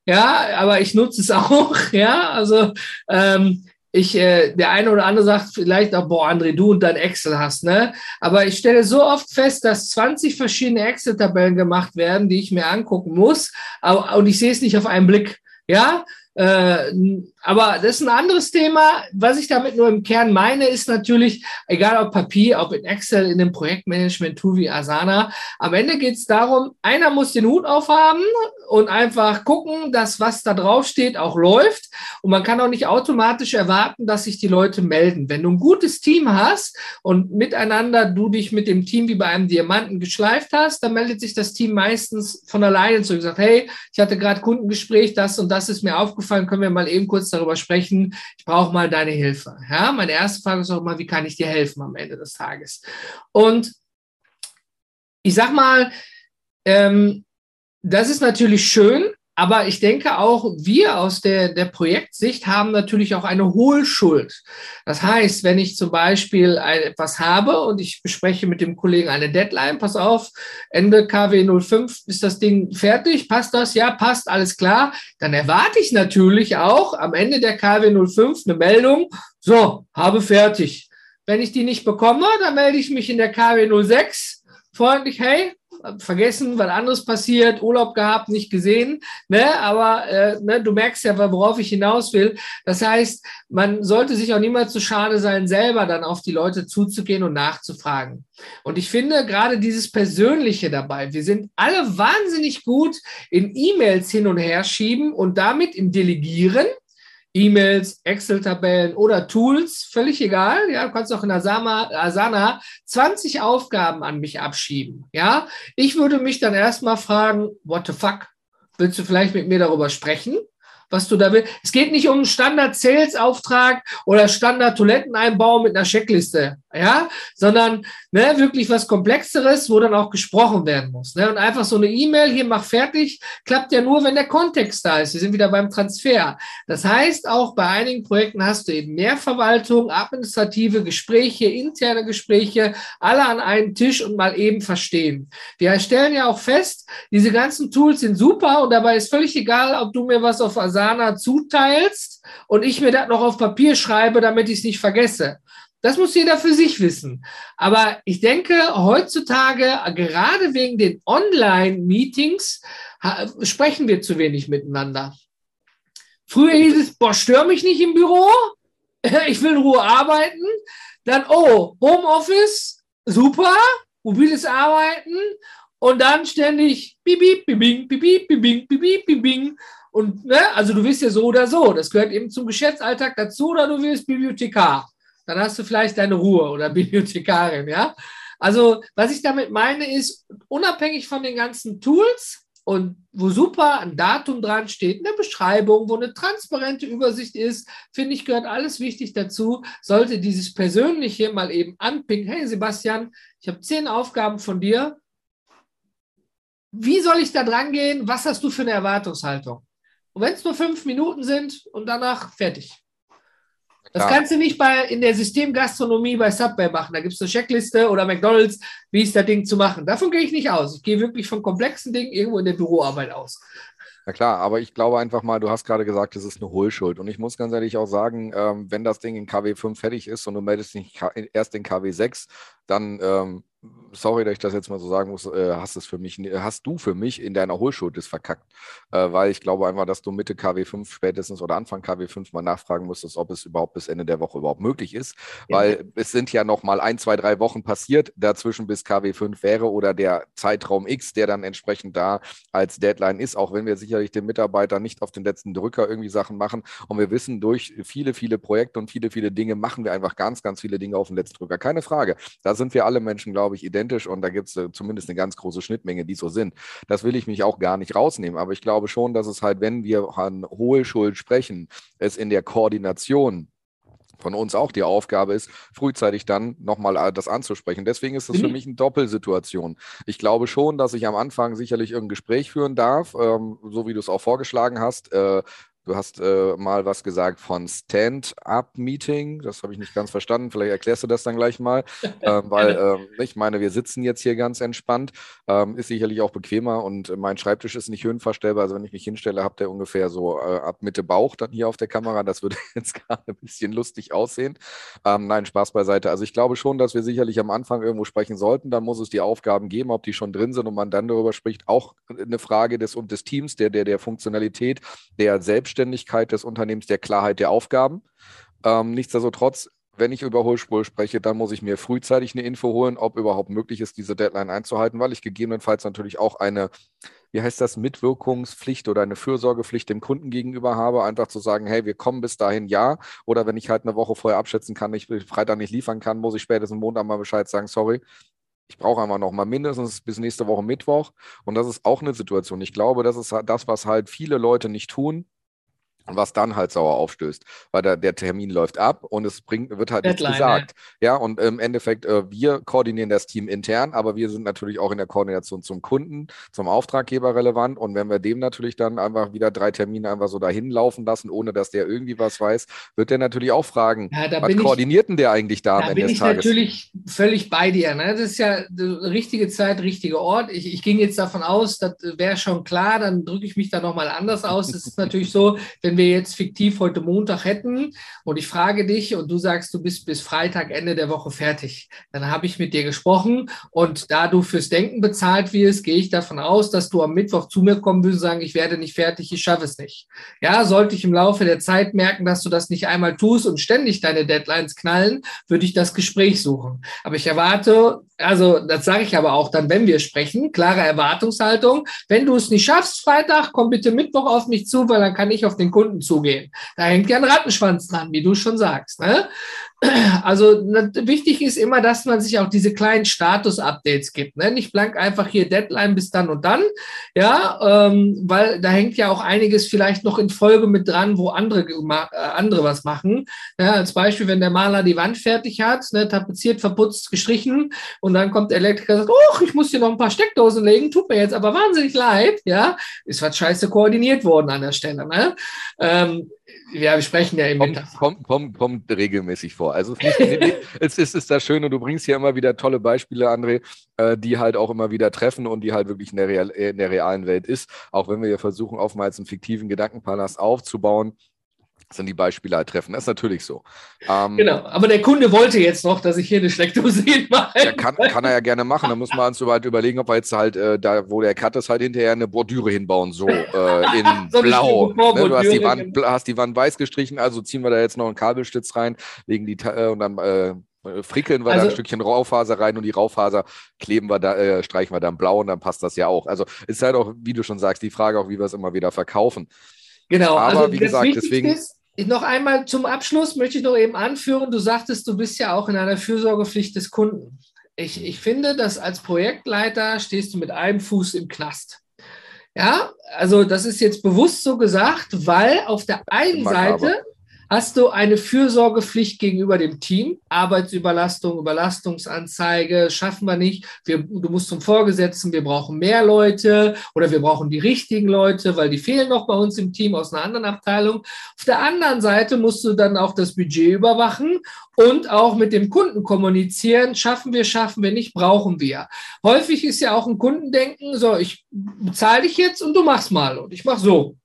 ja, aber ich nutze es auch, ja, also ähm, ich, äh, der eine oder andere sagt vielleicht auch, boah, André, du und dein Excel hast, ne? Aber ich stelle so oft fest, dass 20 verschiedene Excel-Tabellen gemacht werden, die ich mir angucken muss, aber, und ich sehe es nicht auf einen Blick. Ja, äh, aber das ist ein anderes Thema. Was ich damit nur im Kern meine, ist natürlich, egal ob Papier, ob in Excel, in einem Projektmanagement-Tool wie Asana, am Ende geht es darum, einer muss den Hut aufhaben und einfach gucken, dass was da drauf steht auch läuft. Und man kann auch nicht automatisch erwarten, dass sich die Leute melden. Wenn du ein gutes Team hast und miteinander du dich mit dem Team wie bei einem Diamanten geschleift hast, dann meldet sich das Team meistens von alleine zu und sagt, hey, ich hatte gerade Kundengespräch, das und das ist mir aufgefallen, können wir mal eben kurz darüber sprechen, ich brauche mal deine Hilfe. Ja, meine erste Frage ist auch immer, wie kann ich dir helfen am Ende des Tages? Und ich sag mal, ähm, das ist natürlich schön, aber ich denke auch, wir aus der, der Projektsicht haben natürlich auch eine Hohlschuld. Das heißt, wenn ich zum Beispiel etwas habe und ich bespreche mit dem Kollegen eine Deadline, pass auf, Ende KW 05 ist das Ding fertig, passt das? Ja, passt, alles klar. Dann erwarte ich natürlich auch am Ende der KW 05 eine Meldung, so, habe fertig. Wenn ich die nicht bekomme, dann melde ich mich in der KW 06 freundlich, hey, vergessen, weil anderes passiert, Urlaub gehabt, nicht gesehen. Ne? Aber äh, ne, du merkst ja, worauf ich hinaus will. Das heißt, man sollte sich auch niemals zu schade sein, selber dann auf die Leute zuzugehen und nachzufragen. Und ich finde gerade dieses Persönliche dabei. Wir sind alle wahnsinnig gut in E-Mails hin und her schieben und damit im Delegieren E-Mails, Excel-Tabellen oder Tools, völlig egal. Ja, du kannst auch in Asana, Asana 20 Aufgaben an mich abschieben. Ja, ich würde mich dann erstmal fragen, what the fuck? Willst du vielleicht mit mir darüber sprechen? was du da willst. Es geht nicht um Standard-Sales-Auftrag oder Standard-Toiletteneinbau mit einer Checkliste, ja, sondern ne, wirklich was Komplexeres, wo dann auch gesprochen werden muss. Ne? Und einfach so eine E-Mail, hier mach fertig, klappt ja nur, wenn der Kontext da ist. Wir sind wieder beim Transfer. Das heißt, auch bei einigen Projekten hast du eben mehr Verwaltung, administrative Gespräche, interne Gespräche, alle an einen Tisch und mal eben verstehen. Wir stellen ja auch fest, diese ganzen Tools sind super und dabei ist völlig egal, ob du mir was auf Asana zuteilst und ich mir das noch auf Papier schreibe, damit ich es nicht vergesse. Das muss jeder für sich wissen. Aber ich denke, heutzutage, gerade wegen den Online-Meetings, sprechen wir zu wenig miteinander. Früher hieß es, boah, stör mich nicht im Büro, ich will in Ruhe arbeiten. Dann, oh, Homeoffice, super, mobiles Arbeiten und dann ständig bip, bip, bing, bip, bip, bing, bip, bip, bing. Und, ne, also du willst ja so oder so. Das gehört eben zum Geschäftsalltag dazu oder du willst Bibliothekar dann hast du vielleicht deine Ruhe oder Bibliothekarin, ja. Also, was ich damit meine, ist, unabhängig von den ganzen Tools und wo super ein Datum dran steht, eine Beschreibung, wo eine transparente Übersicht ist, finde ich, gehört alles wichtig dazu. Sollte dieses Persönliche mal eben anpicken, hey Sebastian, ich habe zehn Aufgaben von dir. Wie soll ich da dran gehen? Was hast du für eine Erwartungshaltung? Und wenn es nur fünf Minuten sind und danach fertig. Das kannst du nicht bei, in der Systemgastronomie bei Subway machen. Da gibt es eine Checkliste oder McDonalds, wie ist das Ding zu machen. Davon gehe ich nicht aus. Ich gehe wirklich von komplexen Dingen irgendwo in der Büroarbeit aus. Na klar, aber ich glaube einfach mal, du hast gerade gesagt, es ist eine Hohlschuld. Und ich muss ganz ehrlich auch sagen, ähm, wenn das Ding in KW 5 fertig ist und du meldest dich erst in KW 6, dann ähm, sorry, dass ich das jetzt mal so sagen muss, äh, hast es für mich, hast du für mich in deiner Hohlschuld das verkackt. Äh, weil ich glaube einfach, dass du Mitte KW5 spätestens oder Anfang KW5 mal nachfragen musstest, ob es überhaupt bis Ende der Woche überhaupt möglich ist. Ja. Weil es sind ja noch mal ein, zwei, drei Wochen passiert, dazwischen bis KW5 wäre oder der Zeitraum X, der dann entsprechend da als Deadline ist, auch wenn wir sicherlich den Mitarbeitern nicht auf den letzten Drücker irgendwie Sachen machen. Und wir wissen, durch viele, viele Projekte und viele, viele Dinge machen wir einfach ganz, ganz viele Dinge auf den letzten Drücker. Keine Frage. Da sind wir alle Menschen, glaube ich, identisch und da gibt es äh, zumindest eine ganz große Schnittmenge, die so sind. Das will ich mich auch gar nicht rausnehmen, aber ich glaube schon, dass es halt, wenn wir an Hohlschuld sprechen, es in der Koordination von uns auch die Aufgabe ist, frühzeitig dann nochmal äh, das anzusprechen. Deswegen ist das für mhm. mich eine Doppelsituation. Ich glaube schon, dass ich am Anfang sicherlich irgendein Gespräch führen darf, ähm, so wie du es auch vorgeschlagen hast. Äh, Du hast äh, mal was gesagt von Stand-up-Meeting. Das habe ich nicht ganz verstanden. Vielleicht erklärst du das dann gleich mal. ähm, weil ähm, ich meine, wir sitzen jetzt hier ganz entspannt. Ähm, ist sicherlich auch bequemer und mein Schreibtisch ist nicht höhenverstellbar. Also wenn ich mich hinstelle, habt ihr ungefähr so äh, ab Mitte Bauch dann hier auf der Kamera. Das würde jetzt gerade ein bisschen lustig aussehen. Ähm, nein, Spaß beiseite. Also ich glaube schon, dass wir sicherlich am Anfang irgendwo sprechen sollten. Dann muss es die Aufgaben geben, ob die schon drin sind und man dann darüber spricht. Auch eine Frage des, des Teams, der, der, der Funktionalität, der selbst Selbstständigkeit des Unternehmens, der Klarheit der Aufgaben. Ähm, nichtsdestotrotz, wenn ich über Hohlspur spreche, dann muss ich mir frühzeitig eine Info holen, ob überhaupt möglich ist, diese Deadline einzuhalten, weil ich gegebenenfalls natürlich auch eine, wie heißt das, Mitwirkungspflicht oder eine Fürsorgepflicht dem Kunden gegenüber habe, einfach zu sagen, hey, wir kommen bis dahin, ja. Oder wenn ich halt eine Woche vorher abschätzen kann, ich Freitag nicht liefern kann, muss ich spätestens Montag mal Bescheid sagen, sorry, ich brauche einfach noch mal mindestens bis nächste Woche Mittwoch. Und das ist auch eine Situation. Ich glaube, das ist das, was halt viele Leute nicht tun was dann halt sauer aufstößt, weil der, der Termin läuft ab und es bringt, wird halt Deadline, nichts gesagt. Ja. ja, und im Endeffekt, äh, wir koordinieren das Team intern, aber wir sind natürlich auch in der Koordination zum Kunden, zum Auftraggeber relevant. Und wenn wir dem natürlich dann einfach wieder drei Termine einfach so dahin laufen lassen, ohne dass der irgendwie was weiß, wird der natürlich auch fragen, ja, was koordiniert denn der eigentlich da, da am Ende bin des ich Tages? natürlich völlig bei dir. Ne? Das ist ja richtige Zeit, richtiger Ort. Ich, ich ging jetzt davon aus, das wäre schon klar, dann drücke ich mich da nochmal anders aus. Es ist natürlich so, wenn wenn wir jetzt fiktiv heute Montag hätten und ich frage dich und du sagst, du bist bis Freitag Ende der Woche fertig, dann habe ich mit dir gesprochen und da du fürs Denken bezahlt wirst, gehe ich davon aus, dass du am Mittwoch zu mir kommen würdest und sagen, ich werde nicht fertig, ich schaffe es nicht. Ja, sollte ich im Laufe der Zeit merken, dass du das nicht einmal tust und ständig deine Deadlines knallen, würde ich das Gespräch suchen. Aber ich erwarte, also das sage ich aber auch dann, wenn wir sprechen, klare Erwartungshaltung. Wenn du es nicht schaffst, Freitag, komm bitte Mittwoch auf mich zu, weil dann kann ich auf den Kunden Kunden zugehen. Da hängt ja ein Rattenschwanz dran, wie du schon sagst. Ne? Also wichtig ist immer, dass man sich auch diese kleinen Status-Updates gibt. Ne? Nicht blank einfach hier Deadline bis dann und dann, ja, ähm, weil da hängt ja auch einiges vielleicht noch in Folge mit dran, wo andere, äh, andere was machen. Ja, als Beispiel, wenn der Maler die Wand fertig hat, ne, tapeziert, verputzt, gestrichen und dann kommt der Elektriker und sagt, oh, ich muss hier noch ein paar Steckdosen legen, tut mir jetzt aber wahnsinnig leid, ja, ist was scheiße koordiniert worden an der Stelle. Ne? Ähm, ja, wir sprechen ja immer. Kommt, kommt, kommt, kommt, regelmäßig vor. Also es ist, ist das Schöne, du bringst hier immer wieder tolle Beispiele, André, äh, die halt auch immer wieder treffen und die halt wirklich in der, Real, in der realen Welt ist. Auch wenn wir ja versuchen, oftmals einen fiktiven Gedankenpalast aufzubauen, sind die Beispiele halt treffen. Das ist natürlich so. Ähm, genau, aber der Kunde wollte jetzt noch, dass ich hier eine Steckdose hinmache. Ja, kann, kann er ja gerne machen. Da muss man uns halt überlegen, ob wir jetzt halt äh, da, wo der Cut ist, halt hinterher eine Bordüre hinbauen, so äh, in so blau. Ne? Du hast die, Wand, hast die Wand weiß gestrichen, also ziehen wir da jetzt noch einen Kabelstütz rein, legen die äh, und dann äh, frickeln wir also, da ein Stückchen Raufaser rein und die Raufaser kleben wir da, äh, streichen wir dann blau und dann passt das ja auch. Also ist halt auch, wie du schon sagst, die Frage auch, wie wir es immer wieder verkaufen. Genau, aber also wie gesagt, deswegen. Ist, noch einmal zum Abschluss möchte ich noch eben anführen, du sagtest, du bist ja auch in einer Fürsorgepflicht des Kunden. Ich, ich finde, dass als Projektleiter stehst du mit einem Fuß im Knast. Ja, also das ist jetzt bewusst so gesagt, weil auf der einen Seite hast du eine Fürsorgepflicht gegenüber dem Team. Arbeitsüberlastung, Überlastungsanzeige schaffen wir nicht. Wir, du musst zum Vorgesetzten, wir brauchen mehr Leute oder wir brauchen die richtigen Leute, weil die fehlen noch bei uns im Team aus einer anderen Abteilung. Auf der anderen Seite musst du dann auch das Budget überwachen und auch mit dem Kunden kommunizieren. Schaffen wir, schaffen wir nicht, brauchen wir. Häufig ist ja auch ein Kundendenken, so, ich bezahle dich jetzt und du machst mal und ich mach so.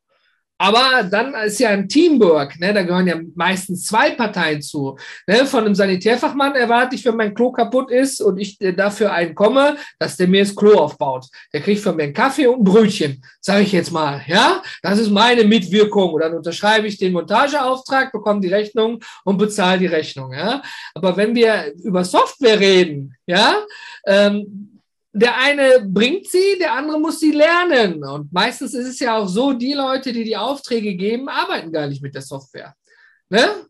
Aber dann ist ja ein Teamwork, ne? da gehören ja meistens zwei Parteien zu. Ne? Von einem Sanitärfachmann erwarte ich, wenn mein Klo kaputt ist und ich äh, dafür einen komme, dass der mir das Klo aufbaut. Der kriegt von mir einen Kaffee und ein Brötchen, sage ich jetzt mal. Ja, das ist meine Mitwirkung. Und dann unterschreibe ich den Montageauftrag, bekomme die Rechnung und bezahle die Rechnung. Ja, aber wenn wir über Software reden, ja, ähm, der eine bringt sie, der andere muss sie lernen. Und meistens ist es ja auch so, die Leute, die die Aufträge geben, arbeiten gar nicht mit der Software. Ne?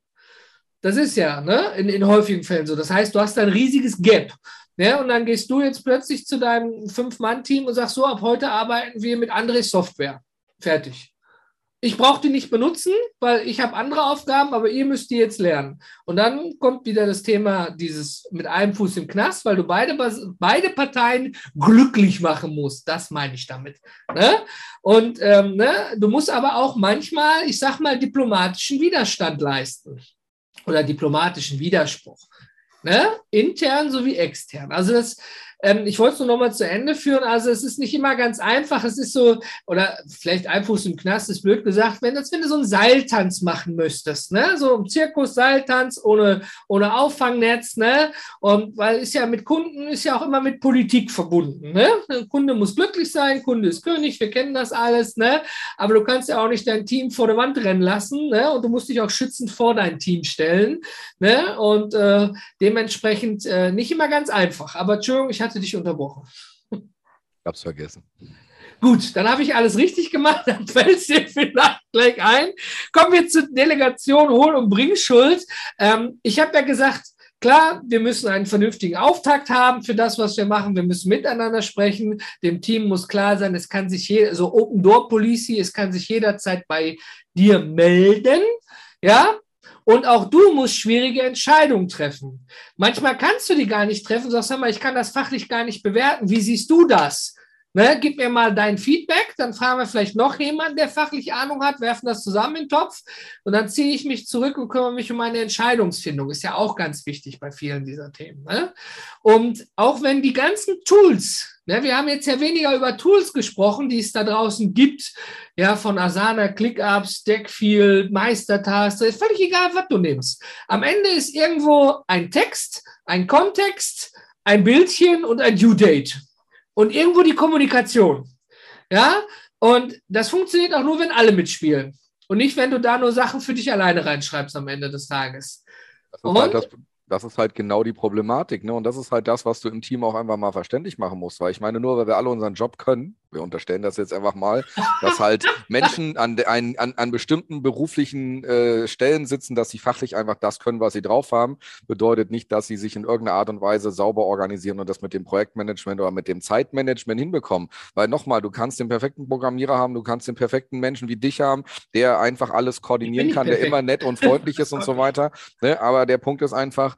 Das ist ja ne? in, in häufigen Fällen so. Das heißt, du hast ein riesiges Gap. Ne? Und dann gehst du jetzt plötzlich zu deinem Fünf-Mann-Team und sagst so, ab heute arbeiten wir mit Andres Software. Fertig ich brauche die nicht benutzen, weil ich habe andere Aufgaben, aber ihr müsst die jetzt lernen. Und dann kommt wieder das Thema dieses mit einem Fuß im Knast, weil du beide, beide Parteien glücklich machen musst. Das meine ich damit. Ne? Und ähm, ne? du musst aber auch manchmal, ich sag mal, diplomatischen Widerstand leisten oder diplomatischen Widerspruch. Ne? Intern sowie extern. Also das, ähm, ich wollte es nur noch mal zu Ende führen. Also es ist nicht immer ganz einfach. Es ist so, oder vielleicht ein im Knast ist blöd gesagt, wenn, als wenn du so einen Seiltanz machen müsstest, ne? So ein Zirkus-Seiltanz ohne, ohne Auffangnetz, ne? Und weil ist ja mit Kunden, ist ja auch immer mit Politik verbunden, ne? Der Kunde muss glücklich sein, Kunde ist König, wir kennen das alles, ne? Aber du kannst ja auch nicht dein Team vor der Wand rennen lassen, ne? Und du musst dich auch schützend vor dein Team stellen, ne? Und äh, dementsprechend äh, nicht immer ganz einfach. Aber Entschuldigung, ich hatte hatte dich unterbrochen. Ich hab's vergessen. Gut, dann habe ich alles richtig gemacht, dann fällt es dir vielleicht gleich ein. Kommen wir zur Delegation Hohl- und Bringschuld. Ähm, ich habe ja gesagt, klar, wir müssen einen vernünftigen Auftakt haben für das, was wir machen. Wir müssen miteinander sprechen. Dem Team muss klar sein, es kann sich jeder, so Open Door Policy, es kann sich jederzeit bei dir melden. Ja, und auch du musst schwierige Entscheidungen treffen. Manchmal kannst du die gar nicht treffen, sagst, sag mal, ich kann das fachlich gar nicht bewerten. Wie siehst du das? Ne, gib mir mal dein Feedback, dann fragen wir vielleicht noch jemanden, der fachlich Ahnung hat, werfen das zusammen in den Topf und dann ziehe ich mich zurück und kümmere mich um meine Entscheidungsfindung. Ist ja auch ganz wichtig bei vielen dieser Themen. Ne? Und auch wenn die ganzen Tools, ne, wir haben jetzt ja weniger über Tools gesprochen, die es da draußen gibt, ja, von Asana, ClickUp, Stackfield, Meistertaste, ist völlig egal, was du nimmst. Am Ende ist irgendwo ein Text, ein Kontext, ein Bildchen und ein Due Date und irgendwo die Kommunikation. Ja, und das funktioniert auch nur, wenn alle mitspielen. Und nicht, wenn du da nur Sachen für dich alleine reinschreibst am Ende des Tages. Das ist, halt, das, das ist halt genau die Problematik. Ne? Und das ist halt das, was du im Team auch einfach mal verständlich machen musst. Weil ich meine, nur weil wir alle unseren Job können, wir unterstellen das jetzt einfach mal, dass halt Menschen an, an, an, an bestimmten beruflichen äh, Stellen sitzen, dass sie fachlich einfach das können, was sie drauf haben, bedeutet nicht, dass sie sich in irgendeiner Art und Weise sauber organisieren und das mit dem Projektmanagement oder mit dem Zeitmanagement hinbekommen. Weil nochmal, du kannst den perfekten Programmierer haben, du kannst den perfekten Menschen wie dich haben, der einfach alles koordinieren kann, der immer nett und freundlich ist und so weiter. Ne? Aber der Punkt ist einfach,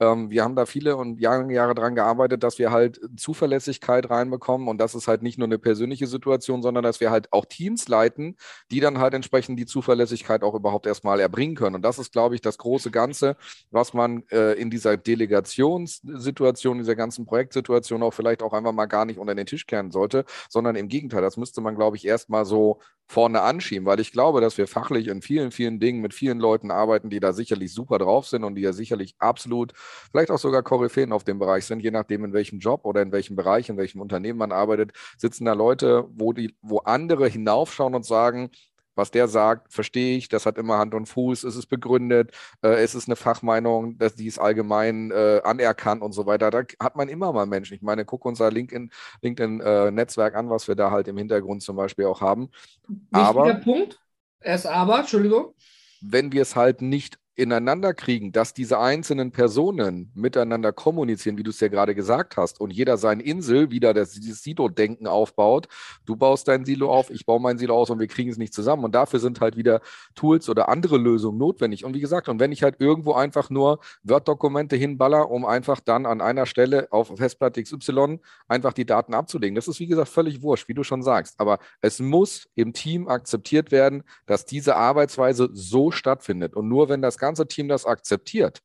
ähm, wir haben da viele und Jahre, Jahre dran gearbeitet, dass wir halt Zuverlässigkeit reinbekommen und das ist halt nicht nur eine persönliche Situation, sondern dass wir halt auch Teams leiten, die dann halt entsprechend die Zuverlässigkeit auch überhaupt erstmal erbringen können. Und das ist, glaube ich, das große Ganze, was man äh, in dieser Delegationssituation, dieser ganzen Projektsituation auch vielleicht auch einfach mal gar nicht unter den Tisch kehren sollte, sondern im Gegenteil, das müsste man, glaube ich, erstmal so vorne anschieben, weil ich glaube, dass wir fachlich in vielen, vielen Dingen mit vielen Leuten arbeiten, die da sicherlich super drauf sind und die ja sicherlich absolut, vielleicht auch sogar Koryphäen auf dem Bereich sind, je nachdem, in welchem Job oder in welchem Bereich, in welchem Unternehmen man arbeitet, sitzen da Leute, wo, die, wo andere hinaufschauen und sagen, was der sagt, verstehe ich, das hat immer Hand und Fuß, es ist begründet, äh, es ist eine Fachmeinung, dass die ist allgemein äh, anerkannt und so weiter. Da hat man immer mal Menschen. Ich meine, guck unser LinkedIn-Netzwerk LinkedIn, äh, an, was wir da halt im Hintergrund zum Beispiel auch haben. Wichtiger aber, Punkt, erst aber, Entschuldigung. Wenn wir es halt nicht ineinander kriegen, dass diese einzelnen Personen miteinander kommunizieren, wie du es ja gerade gesagt hast, und jeder seine Insel wieder das, Silo-Denken aufbaut. Du baust dein Silo auf, ich baue mein Silo aus und wir kriegen es nicht zusammen. Und dafür sind halt wieder Tools oder andere Lösungen notwendig. Und wie gesagt, und wenn ich halt irgendwo einfach nur Word-Dokumente hinballer, um einfach dann an einer Stelle auf Festplatte XY einfach die Daten abzulegen, das ist wie gesagt völlig wurscht, wie du schon sagst. Aber es muss im Team akzeptiert werden, dass diese Arbeitsweise so stattfindet. Und nur wenn das ganze Team das akzeptiert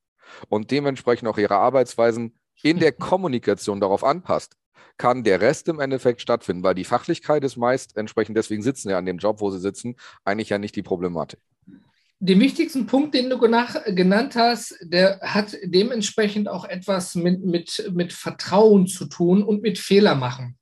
und dementsprechend auch ihre Arbeitsweisen in der Kommunikation darauf anpasst, kann der Rest im Endeffekt stattfinden, weil die Fachlichkeit ist meist entsprechend, deswegen sitzen ja an dem Job, wo sie sitzen, eigentlich ja nicht die Problematik. Den wichtigsten Punkt, den du genannt hast, der hat dementsprechend auch etwas mit, mit, mit Vertrauen zu tun und mit Fehler machen.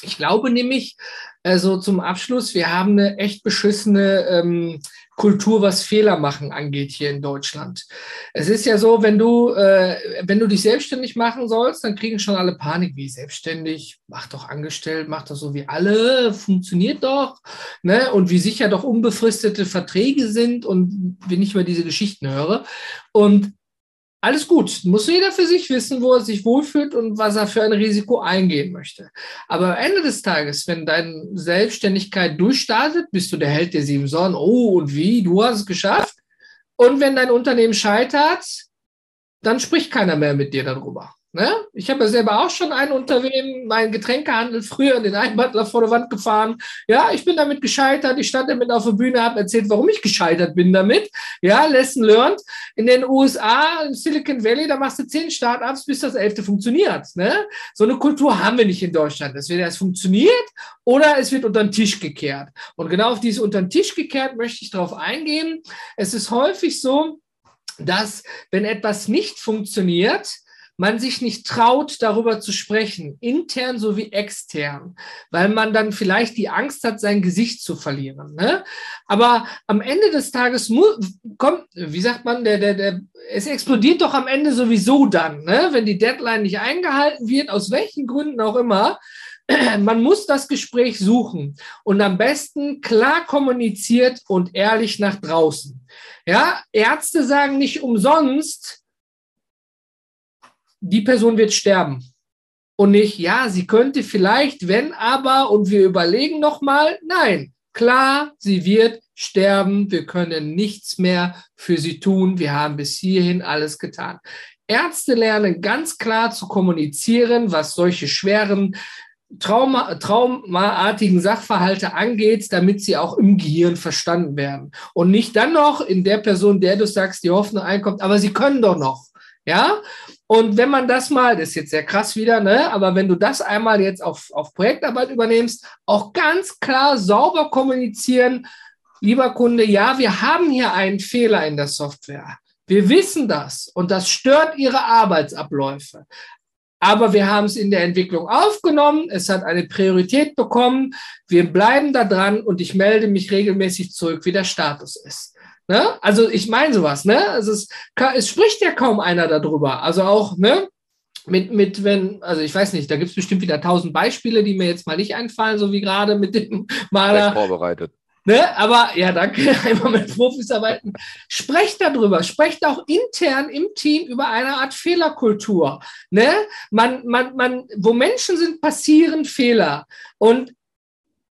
Ich glaube nämlich, also zum Abschluss, wir haben eine echt beschissene ähm, Kultur, was Fehler machen angeht hier in Deutschland. Es ist ja so, wenn du, äh, wenn du dich selbstständig machen sollst, dann kriegen schon alle Panik, wie selbstständig, mach doch angestellt, mach doch so wie alle, funktioniert doch, ne? Und wie sicher doch unbefristete Verträge sind und wenn ich mal diese Geschichten höre. Und alles gut. Muss jeder für sich wissen, wo er sich wohlfühlt und was er für ein Risiko eingehen möchte. Aber am Ende des Tages, wenn deine Selbstständigkeit durchstartet, bist du der Held der sieben Sonnen. Oh, und wie? Du hast es geschafft. Und wenn dein Unternehmen scheitert, dann spricht keiner mehr mit dir darüber. Ne? Ich habe ja selber auch schon ein Unternehmen, mein Getränkehandel, früher in den Einbandler vor der Wand gefahren. Ja, ich bin damit gescheitert. Ich stand damit auf der Bühne, habe erzählt, warum ich gescheitert bin damit. Ja, lesson learned. In den USA, in Silicon Valley, da machst du zehn Startups, bis das elfte funktioniert. Ne? So eine Kultur haben wir nicht in Deutschland. Es wird erst funktioniert oder es wird unter den Tisch gekehrt. Und genau auf dieses unter den Tisch gekehrt möchte ich darauf eingehen. Es ist häufig so, dass wenn etwas nicht funktioniert, man sich nicht traut, darüber zu sprechen, intern sowie extern, weil man dann vielleicht die Angst hat, sein Gesicht zu verlieren. Ne? Aber am Ende des Tages kommt, wie sagt man, der, der, der, es explodiert doch am Ende sowieso dann, ne? wenn die Deadline nicht eingehalten wird, aus welchen Gründen auch immer. Man muss das Gespräch suchen und am besten klar kommuniziert und ehrlich nach draußen. Ja, Ärzte sagen nicht umsonst, die Person wird sterben. Und nicht, ja, sie könnte vielleicht, wenn aber, und wir überlegen nochmal, nein, klar, sie wird sterben, wir können nichts mehr für sie tun, wir haben bis hierhin alles getan. Ärzte lernen ganz klar zu kommunizieren, was solche schweren Trauma, traumaartigen Sachverhalte angeht, damit sie auch im Gehirn verstanden werden. Und nicht dann noch in der Person, der du sagst, die Hoffnung einkommt, aber sie können doch noch. Ja, und wenn man das mal, das ist jetzt sehr krass wieder, ne, aber wenn du das einmal jetzt auf, auf Projektarbeit übernimmst, auch ganz klar sauber kommunizieren, lieber Kunde, ja, wir haben hier einen Fehler in der Software. Wir wissen das und das stört Ihre Arbeitsabläufe. Aber wir haben es in der Entwicklung aufgenommen, es hat eine Priorität bekommen, wir bleiben da dran und ich melde mich regelmäßig zurück, wie der Status ist. Ne? Also ich meine sowas, ne? Also es, es spricht ja kaum einer darüber. Also auch, ne? mit, mit, wenn, also ich weiß nicht, da gibt es bestimmt wieder tausend Beispiele, die mir jetzt mal nicht einfallen, so wie gerade mit dem Maler. vorbereitet. Ne? Aber ja, danke, einmal mit Profis arbeiten. Sprecht darüber, sprecht auch intern im Team über eine Art Fehlerkultur. Ne? Man, man, man, wo Menschen sind, passieren Fehler. Und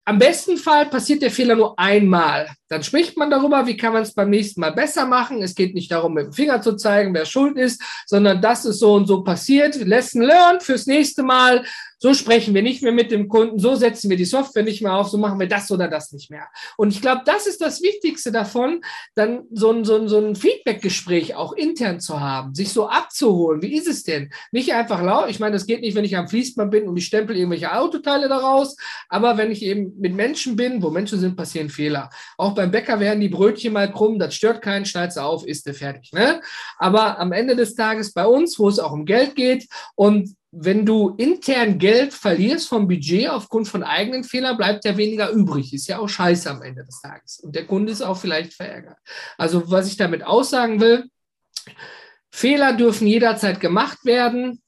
am besten Fall passiert der Fehler nur einmal. Dann spricht man darüber, wie kann man es beim nächsten Mal besser machen. Es geht nicht darum, mit dem Finger zu zeigen, wer schuld ist, sondern das ist so und so passiert. Lesson learned fürs nächste Mal. So sprechen wir nicht mehr mit dem Kunden, so setzen wir die Software nicht mehr auf, so machen wir das oder das nicht mehr. Und ich glaube, das ist das Wichtigste davon, dann so ein, so ein, so ein Feedback-Gespräch auch intern zu haben, sich so abzuholen. Wie ist es denn? Nicht einfach laut. Ich meine, das geht nicht, wenn ich am Fließband bin und ich stempel irgendwelche Autoteile daraus. Aber wenn ich eben mit Menschen bin, wo Menschen sind, passieren Fehler. Auch beim Bäcker werden die Brötchen mal krumm, das stört keinen, schneid's auf, ist der fertig. Ne? Aber am Ende des Tages bei uns, wo es auch um Geld geht und wenn du intern Geld verlierst vom Budget aufgrund von eigenen Fehlern, bleibt ja weniger übrig. Ist ja auch scheiße am Ende des Tages. Und der Kunde ist auch vielleicht verärgert. Also was ich damit aussagen will, Fehler dürfen jederzeit gemacht werden.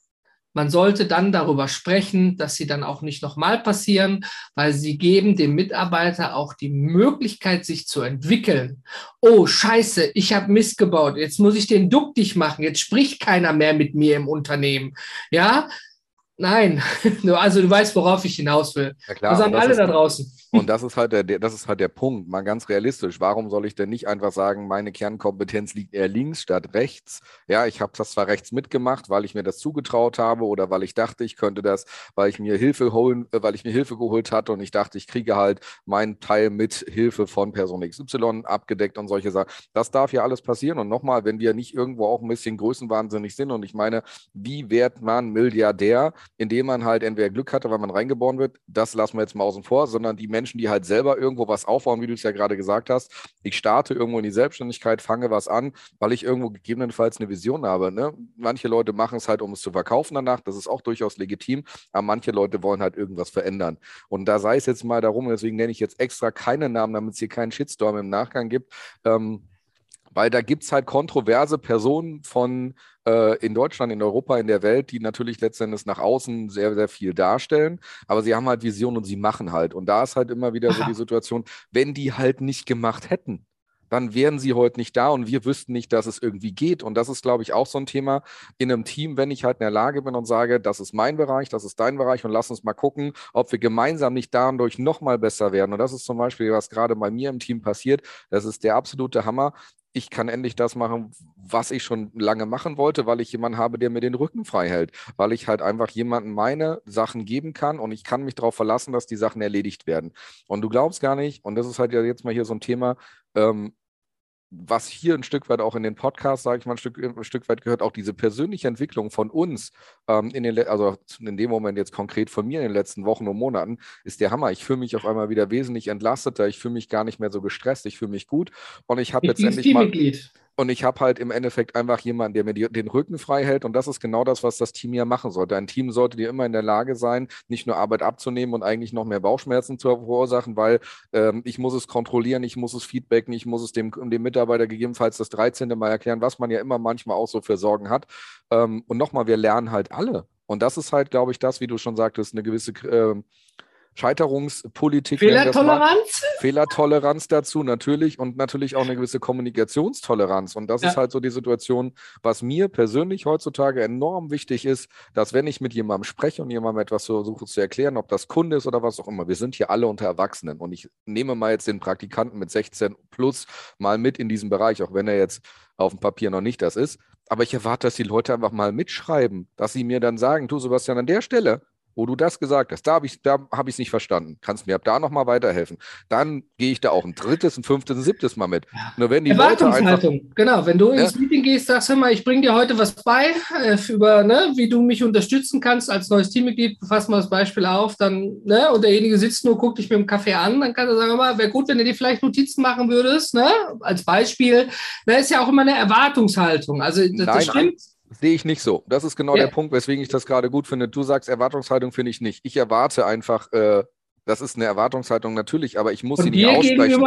Man sollte dann darüber sprechen, dass sie dann auch nicht nochmal passieren, weil sie geben dem Mitarbeiter auch die Möglichkeit, sich zu entwickeln. Oh, scheiße, ich habe Mist gebaut. Jetzt muss ich den Duck dich machen. Jetzt spricht keiner mehr mit mir im Unternehmen. Ja, Nein, also du weißt, worauf ich hinaus will. Ja, klar, das haben alle da draußen. Und das ist halt der, das ist halt der Punkt, mal ganz realistisch. Warum soll ich denn nicht einfach sagen, meine Kernkompetenz liegt eher links statt rechts? Ja, ich habe das zwar rechts mitgemacht, weil ich mir das zugetraut habe oder weil ich dachte, ich könnte das, weil ich mir Hilfe holen, äh, weil ich mir Hilfe geholt hatte und ich dachte, ich kriege halt meinen Teil mit Hilfe von Person XY abgedeckt und solche Sachen. Das darf ja alles passieren. Und nochmal, wenn wir nicht irgendwo auch ein bisschen größenwahnsinnig sind und ich meine, wie wird man Milliardär, indem man halt entweder Glück hatte, weil man reingeboren wird, das lassen wir jetzt mal außen vor, sondern die Menschen Menschen, die halt selber irgendwo was aufbauen, wie du es ja gerade gesagt hast. Ich starte irgendwo in die Selbstständigkeit, fange was an, weil ich irgendwo gegebenenfalls eine Vision habe. Ne? Manche Leute machen es halt, um es zu verkaufen danach. Das ist auch durchaus legitim. Aber manche Leute wollen halt irgendwas verändern. Und da sei es jetzt mal darum, deswegen nenne ich jetzt extra keinen Namen, damit es hier keinen Shitstorm im Nachgang gibt. Ähm, weil da gibt es halt kontroverse Personen von in Deutschland, in Europa, in der Welt, die natürlich letztendlich nach außen sehr, sehr viel darstellen, aber sie haben halt Visionen und sie machen halt. Und da ist halt immer wieder Aha. so die Situation, wenn die halt nicht gemacht hätten, dann wären sie heute nicht da und wir wüssten nicht, dass es irgendwie geht. Und das ist, glaube ich, auch so ein Thema in einem Team, wenn ich halt in der Lage bin und sage, das ist mein Bereich, das ist dein Bereich und lass uns mal gucken, ob wir gemeinsam nicht dadurch nochmal besser werden. Und das ist zum Beispiel, was gerade bei mir im Team passiert. Das ist der absolute Hammer ich kann endlich das machen, was ich schon lange machen wollte, weil ich jemanden habe, der mir den Rücken frei hält, weil ich halt einfach jemanden meine Sachen geben kann und ich kann mich darauf verlassen, dass die Sachen erledigt werden. Und du glaubst gar nicht, und das ist halt ja jetzt mal hier so ein Thema, ähm, was hier ein Stück weit auch in den Podcast, sage ich mal, ein Stück, ein Stück weit gehört, auch diese persönliche Entwicklung von uns, ähm, in den, also in dem Moment jetzt konkret von mir in den letzten Wochen und Monaten, ist der Hammer. Ich fühle mich auf einmal wieder wesentlich entlasteter, ich fühle mich gar nicht mehr so gestresst, ich fühle mich gut. Und ich habe letztendlich mal... Und ich habe halt im Endeffekt einfach jemanden, der mir die, den Rücken frei hält. Und das ist genau das, was das Team ja machen sollte. Ein Team sollte dir immer in der Lage sein, nicht nur Arbeit abzunehmen und eigentlich noch mehr Bauchschmerzen zu verursachen, weil ähm, ich muss es kontrollieren, ich muss es feedbacken, ich muss es dem, dem Mitarbeiter gegebenenfalls das 13. Mal erklären, was man ja immer manchmal auch so für Sorgen hat. Ähm, und nochmal, wir lernen halt alle. Und das ist halt, glaube ich, das, wie du schon sagtest, eine gewisse äh, Scheiterungspolitik. Fehlertoleranz? Fehlertoleranz dazu, natürlich. Und natürlich auch eine gewisse Kommunikationstoleranz. Und das ja. ist halt so die Situation, was mir persönlich heutzutage enorm wichtig ist, dass wenn ich mit jemandem spreche und jemandem etwas versuche zu erklären, ob das Kunde ist oder was auch immer, wir sind hier alle unter Erwachsenen. Und ich nehme mal jetzt den Praktikanten mit 16 plus mal mit in diesem Bereich, auch wenn er jetzt auf dem Papier noch nicht das ist. Aber ich erwarte, dass die Leute einfach mal mitschreiben, dass sie mir dann sagen, du Sebastian, an der Stelle wo du das gesagt hast, da habe ich es da hab nicht verstanden. Kannst mir ab da nochmal weiterhelfen. Dann gehe ich da auch ein drittes, ein fünftes, ein siebtes Mal mit. Ja. Nur wenn die Erwartungshaltung, einfach, genau. Wenn du ja. ins Meeting gehst, sagst du mal, ich bringe dir heute was bei, äh, über, ne, wie du mich unterstützen kannst als neues Teammitglied, fass mal das Beispiel auf, dann, ne, und derjenige sitzt nur, guckt dich mit dem Kaffee an, dann kann er sagen, mal, wäre gut, wenn du dir vielleicht Notizen machen würdest, ne, als Beispiel. Da ist ja auch immer eine Erwartungshaltung. Also das, Nein, das stimmt. Sehe ich nicht so. Das ist genau ja. der Punkt, weswegen ich das gerade gut finde. Du sagst, Erwartungshaltung finde ich nicht. Ich erwarte einfach äh, Das ist eine Erwartungshaltung natürlich, aber ich muss Und sie nicht aussprechen.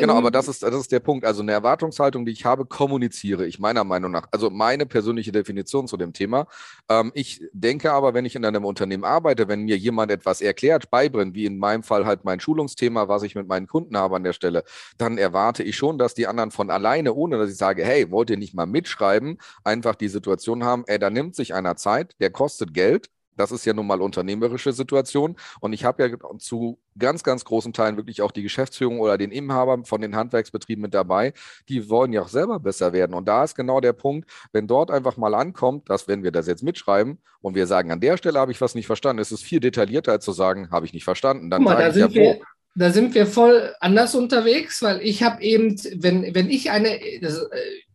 Genau, aber das ist, das ist der Punkt. Also eine Erwartungshaltung, die ich habe, kommuniziere ich meiner Meinung nach. Also meine persönliche Definition zu dem Thema. Ähm, ich denke aber, wenn ich in einem Unternehmen arbeite, wenn mir jemand etwas erklärt, beibringt, wie in meinem Fall halt mein Schulungsthema, was ich mit meinen Kunden habe an der Stelle, dann erwarte ich schon, dass die anderen von alleine, ohne dass ich sage, hey, wollt ihr nicht mal mitschreiben, einfach die Situation haben, ey, da nimmt sich einer Zeit, der kostet Geld. Das ist ja nun mal unternehmerische Situation. Und ich habe ja zu ganz, ganz großen Teilen wirklich auch die Geschäftsführung oder den Inhaber von den Handwerksbetrieben mit dabei. Die wollen ja auch selber besser werden. Und da ist genau der Punkt, wenn dort einfach mal ankommt, dass wenn wir das jetzt mitschreiben und wir sagen, an der Stelle habe ich was nicht verstanden, ist es viel detaillierter als zu sagen, habe ich nicht verstanden. Dann Guck mal, da ich ja, sind, wir, da sind wir voll anders unterwegs, weil ich habe eben, wenn, wenn ich eine, das äh,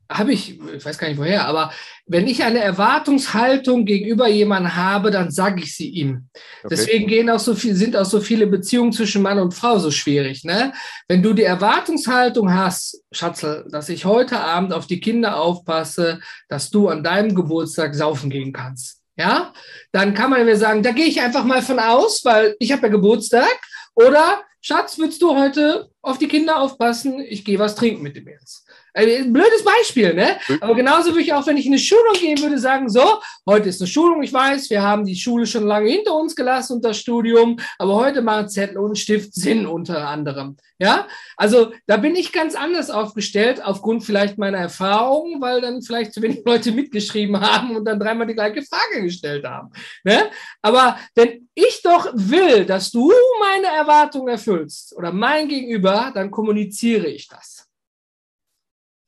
habe ich, ich weiß gar nicht woher, aber wenn ich eine Erwartungshaltung gegenüber jemandem habe, dann sage ich sie ihm. Okay. Deswegen gehen auch so viel, sind auch so viele Beziehungen zwischen Mann und Frau so schwierig. Ne? Wenn du die Erwartungshaltung hast, Schatzel, dass ich heute Abend auf die Kinder aufpasse, dass du an deinem Geburtstag saufen gehen kannst, ja, dann kann man mir sagen, da gehe ich einfach mal von aus, weil ich habe ja Geburtstag. Oder Schatz, willst du heute auf die Kinder aufpassen? Ich gehe was trinken mit dem jetzt. Äh, Ein blödes Beispiel, ne? Aber genauso würde ich auch, wenn ich in eine Schulung gehen würde, sagen, so, heute ist eine Schulung, ich weiß, wir haben die Schule schon lange hinter uns gelassen und das Studium, aber heute machen Zettel und Stift Sinn unter anderem. Ja, also da bin ich ganz anders aufgestellt, aufgrund vielleicht meiner Erfahrungen, weil dann vielleicht zu wenig Leute mitgeschrieben haben und dann dreimal die gleiche Frage gestellt haben. Ne? Aber wenn ich doch will, dass du meine Erwartungen erfüllst oder mein Gegenüber, dann kommuniziere ich das.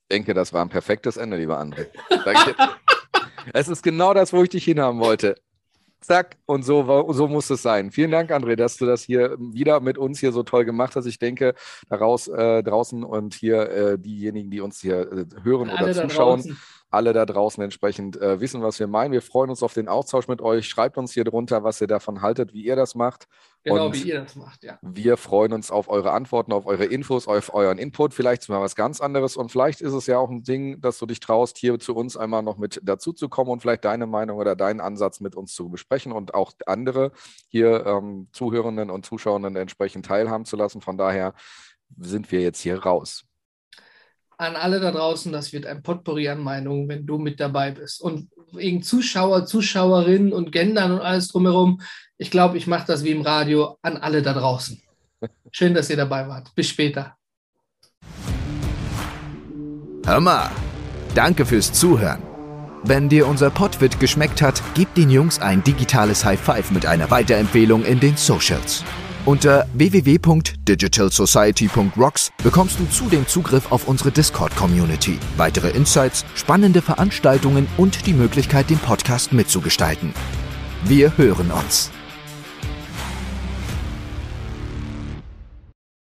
Ich denke, das war ein perfektes Ende, lieber André. Danke. es ist genau das, wo ich dich hinhaben wollte. Zack, und so, so muss es sein. Vielen Dank, André, dass du das hier wieder mit uns hier so toll gemacht hast. Ich denke, daraus äh, draußen und hier äh, diejenigen, die uns hier äh, hören oder Alle da zuschauen, draußen. Alle da draußen entsprechend äh, wissen, was wir meinen. Wir freuen uns auf den Austausch mit euch. Schreibt uns hier drunter, was ihr davon haltet, wie ihr das macht. Genau Und wie ihr das macht, ja. Wir freuen uns auf eure Antworten, auf eure Infos, auf euren Input. Vielleicht mal was ganz anderes. Und vielleicht ist es ja auch ein Ding, dass du dich traust, hier zu uns einmal noch mit dazu zu kommen und vielleicht deine Meinung oder deinen Ansatz mit uns zu besprechen und auch andere hier ähm, Zuhörenden und Zuschauenden entsprechend teilhaben zu lassen. Von daher sind wir jetzt hier raus. An alle da draußen, das wird ein Potpourri an Meinungen, wenn du mit dabei bist. Und wegen Zuschauer, Zuschauerinnen und Gendern und alles drumherum, ich glaube, ich mache das wie im Radio an alle da draußen. Schön, dass ihr dabei wart. Bis später. Hör mal, danke fürs Zuhören. Wenn dir unser Podwit geschmeckt hat, gib den Jungs ein digitales High Five mit einer Weiterempfehlung in den Socials. Unter www.digitalsociety.rocks bekommst du zudem Zugriff auf unsere Discord-Community, weitere Insights, spannende Veranstaltungen und die Möglichkeit, den Podcast mitzugestalten. Wir hören uns.